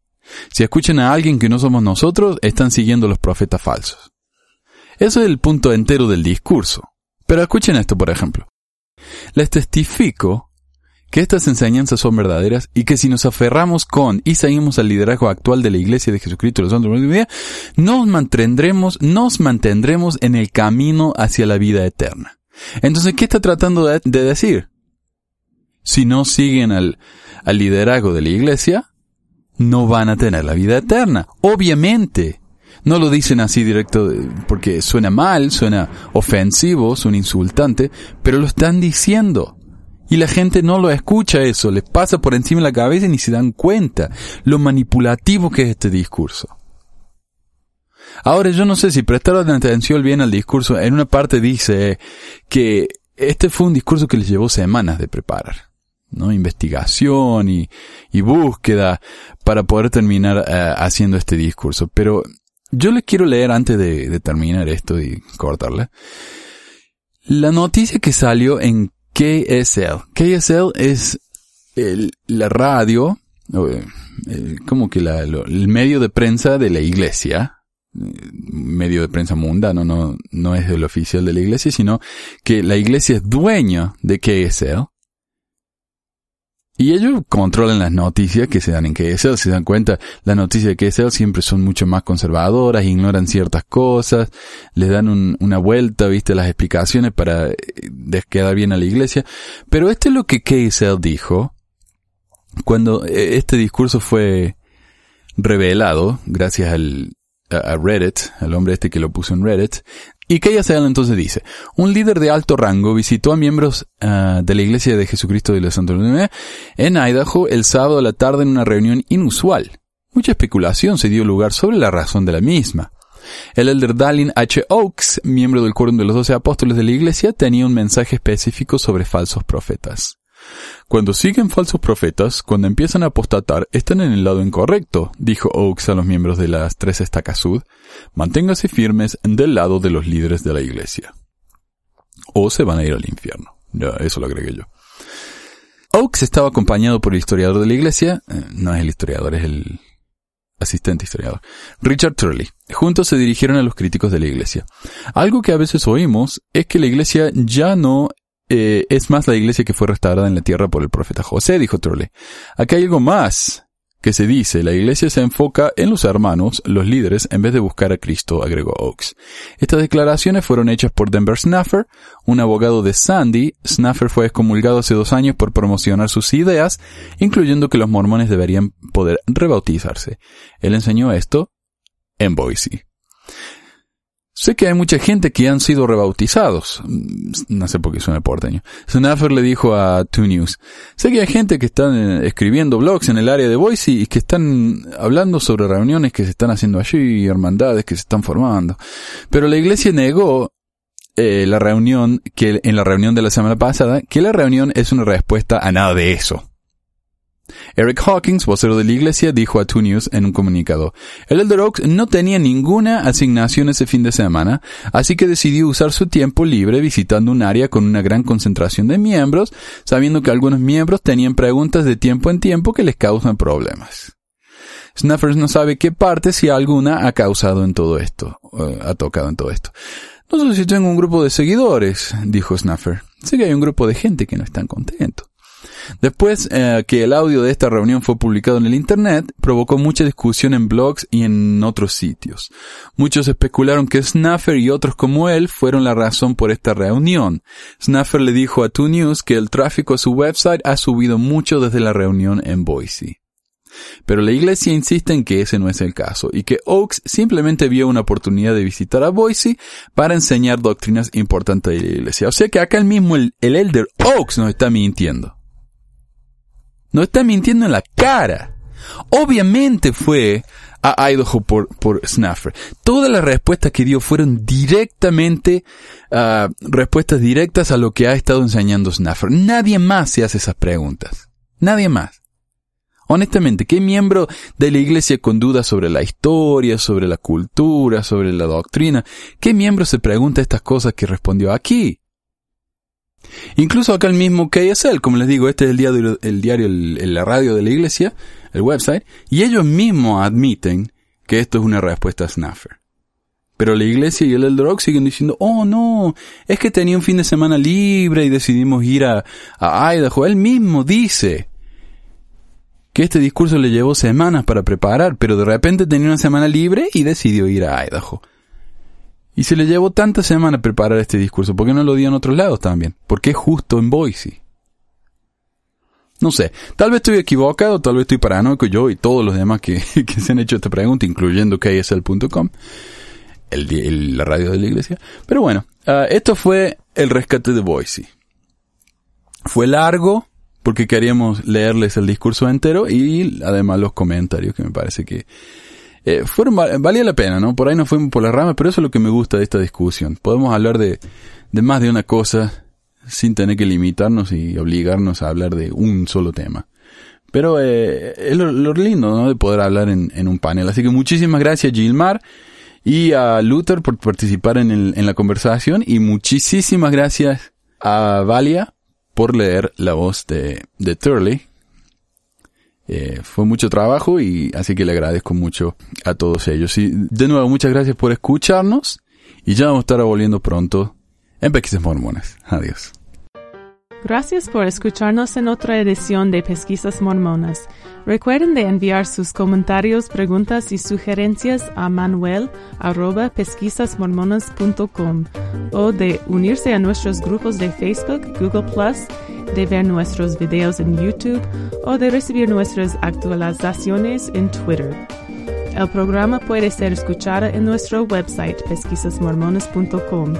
Speaker 5: Si escuchan a alguien que no somos nosotros, están siguiendo los profetas falsos. Eso es el punto entero del discurso. Pero escuchen esto, por ejemplo. Les testifico que estas enseñanzas son verdaderas y que si nos aferramos con y seguimos al liderazgo actual de la Iglesia de Jesucristo los santos nos mantendremos, nos mantendremos en el camino hacia la vida eterna. Entonces, ¿qué está tratando de, decir? Si no siguen al, al liderazgo de la Iglesia, no van a tener la vida eterna. Obviamente. No lo dicen así directo porque suena mal, suena ofensivo, suena insultante, pero lo están diciendo. Y la gente no lo escucha eso, les pasa por encima de la cabeza y ni se dan cuenta lo manipulativo que es este discurso. Ahora yo no sé si prestaron atención bien al discurso, en una parte dice que este fue un discurso que les llevó semanas de preparar. ¿no? investigación y, búsqueda para poder terminar eh, haciendo este discurso. Pero yo les quiero leer antes de, terminar esto y cortarla. La noticia que salió en KSL. KSL es el, la radio, como que la, el medio de prensa de la iglesia, medio de prensa mundano, no, no es el oficial de la iglesia, sino que la iglesia es dueña de KSL y ellos controlan las noticias que se dan en KSL. Se dan cuenta, las noticias de KSL siempre son mucho más conservadoras, ignoran ciertas cosas, les dan una vuelta, viste, las explicaciones para eh, quedar bien a la iglesia. Pero esto es lo que KSL dijo cuando eh, este discurso fue revelado, gracias al, a Reddit, al hombre este que lo puso en Reddit, y que ella entonces dice, un líder de alto rango visitó a miembros ah, de la Iglesia de Jesucristo de la Santa en Idaho el sábado a la tarde en una reunión inusual. Mucha especulación se dio lugar sobre la razón de la misma. El elder Dallin H. Oaks, miembro del quórum de los doce apóstoles de la Iglesia, tenía un mensaje específico sobre falsos profetas. Cuando siguen falsos profetas, cuando empiezan a apostatar, están en el lado incorrecto, dijo Oaks a los miembros de las tres estacas sud. Manténgase firmes del lado de los líderes de la iglesia. O se van a ir al infierno. Ya, eso lo agregué yo. Oaks estaba acompañado por el historiador de la iglesia, eh, no es el historiador, es el asistente historiador, Richard Turley. Juntos se dirigieron a los críticos de la iglesia. Algo que a veces oímos es que la iglesia ya no eh, es más la iglesia que fue restaurada en la tierra por el profeta José, dijo Turley. Aquí hay algo más que se dice, la iglesia se enfoca en los hermanos, los líderes, en vez de buscar a Cristo, agregó Oaks. Estas declaraciones fueron hechas por Denver Snuffer, un abogado de Sandy. Snuffer fue excomulgado hace dos años por promocionar sus ideas, incluyendo que los mormones deberían poder rebautizarse. Él enseñó esto en Boise. Sé que hay mucha gente que han sido rebautizados. No sé por qué suena porteño. Snuffer le dijo a 2 News. Sé que hay gente que están eh, escribiendo blogs en el área de Boise y que están hablando sobre reuniones que se están haciendo allí, hermandades que se están formando. Pero la iglesia negó eh, la reunión, que en la reunión de la semana pasada, que la reunión es una respuesta a nada de eso. Eric Hawkins, vocero de la iglesia, dijo a 2 News en un comunicado, el Elder Oaks no tenía ninguna asignación ese fin de semana, así que decidió usar su tiempo libre visitando un área con una gran concentración de miembros, sabiendo que algunos miembros tenían preguntas de tiempo en tiempo que les causan problemas. Snuffers no sabe qué parte, si alguna, ha causado en todo esto, ha tocado en todo esto. No sé si tengo un grupo de seguidores, dijo Snuffer. Sé que hay un grupo de gente que no están contentos. Después eh, que el audio de esta reunión fue publicado en el Internet, provocó mucha discusión en blogs y en otros sitios. Muchos especularon que Snuffer y otros como él fueron la razón por esta reunión. Snuffer le dijo a 2 News que el tráfico a su website ha subido mucho desde la reunión en Boise. Pero la iglesia insiste en que ese no es el caso y que Oaks simplemente vio una oportunidad de visitar a Boise para enseñar doctrinas importantes de la iglesia. O sea que acá el mismo el, el elder Oaks nos está mintiendo. Nos está mintiendo en la cara. Obviamente fue a Idaho por, por Snuffer. Todas las respuestas que dio fueron directamente, uh, respuestas directas a lo que ha estado enseñando Snuffer. Nadie más se hace esas preguntas. Nadie más. Honestamente, ¿qué miembro de la iglesia con dudas sobre la historia, sobre la cultura, sobre la doctrina? ¿Qué miembro se pregunta estas cosas que respondió aquí? Incluso acá el mismo KSL, como les digo, este es el diario, el diario, la radio de la iglesia, el website, y ellos mismos admiten que esto es una respuesta a Snuffer. Pero la iglesia y el Elder siguen diciendo, oh no, es que tenía un fin de semana libre y decidimos ir a, a Idaho. Él mismo dice que este discurso le llevó semanas para preparar, pero de repente tenía una semana libre y decidió ir a Idaho. Y se le llevó tantas semanas preparar este discurso. ¿Por qué no lo dio en otros lados también? ¿Por qué justo en Boise? No sé, tal vez estoy equivocado, tal vez estoy paranoico yo y todos los demás que, se han hecho esta pregunta, incluyendo KSL.com, el, la radio de la iglesia. Pero bueno, uh, esto fue el rescate de Boise. Fue largo, porque queríamos leerles el discurso entero y además los comentarios, que me parece que eh, fueron, valía la pena, ¿no? Por ahí nos fuimos por la rama, pero eso es lo que me gusta de esta discusión. Podemos hablar de, más de una cosa sin tener que limitarnos y obligarnos a hablar de un solo tema. Pero eh, es lo, lindo, ¿no? De poder hablar en, en, un panel. Así que muchísimas gracias, Gilmar, y a Luther por participar en, el, en la conversación, y muchísimas gracias a Valia por leer la voz de, de Turley, eh, fue mucho trabajo y así que le agradezco mucho a todos ellos. Y de nuevo, muchas gracias por escucharnos y ya vamos a estar volviendo pronto en Pesquisas Mormonas. Adiós.
Speaker 12: Gracias por escucharnos en otra edición de Pesquisas Mormonas. Recuerden de enviar sus comentarios, preguntas y sugerencias a manuel pesquisasmormonas.com o de unirse a nuestros grupos de Facebook, Google de ver nuestros videos en YouTube o de recibir nuestras actualizaciones en Twitter. El programa puede ser escuchado en nuestro website pesquisasmormones.com,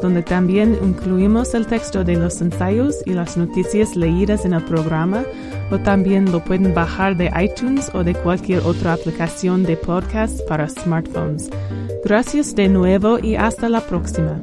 Speaker 12: donde también incluimos el texto de los ensayos y las noticias leídas en el programa, o también lo pueden bajar de iTunes o de cualquier otra aplicación de podcast para smartphones. Gracias de nuevo y hasta la próxima.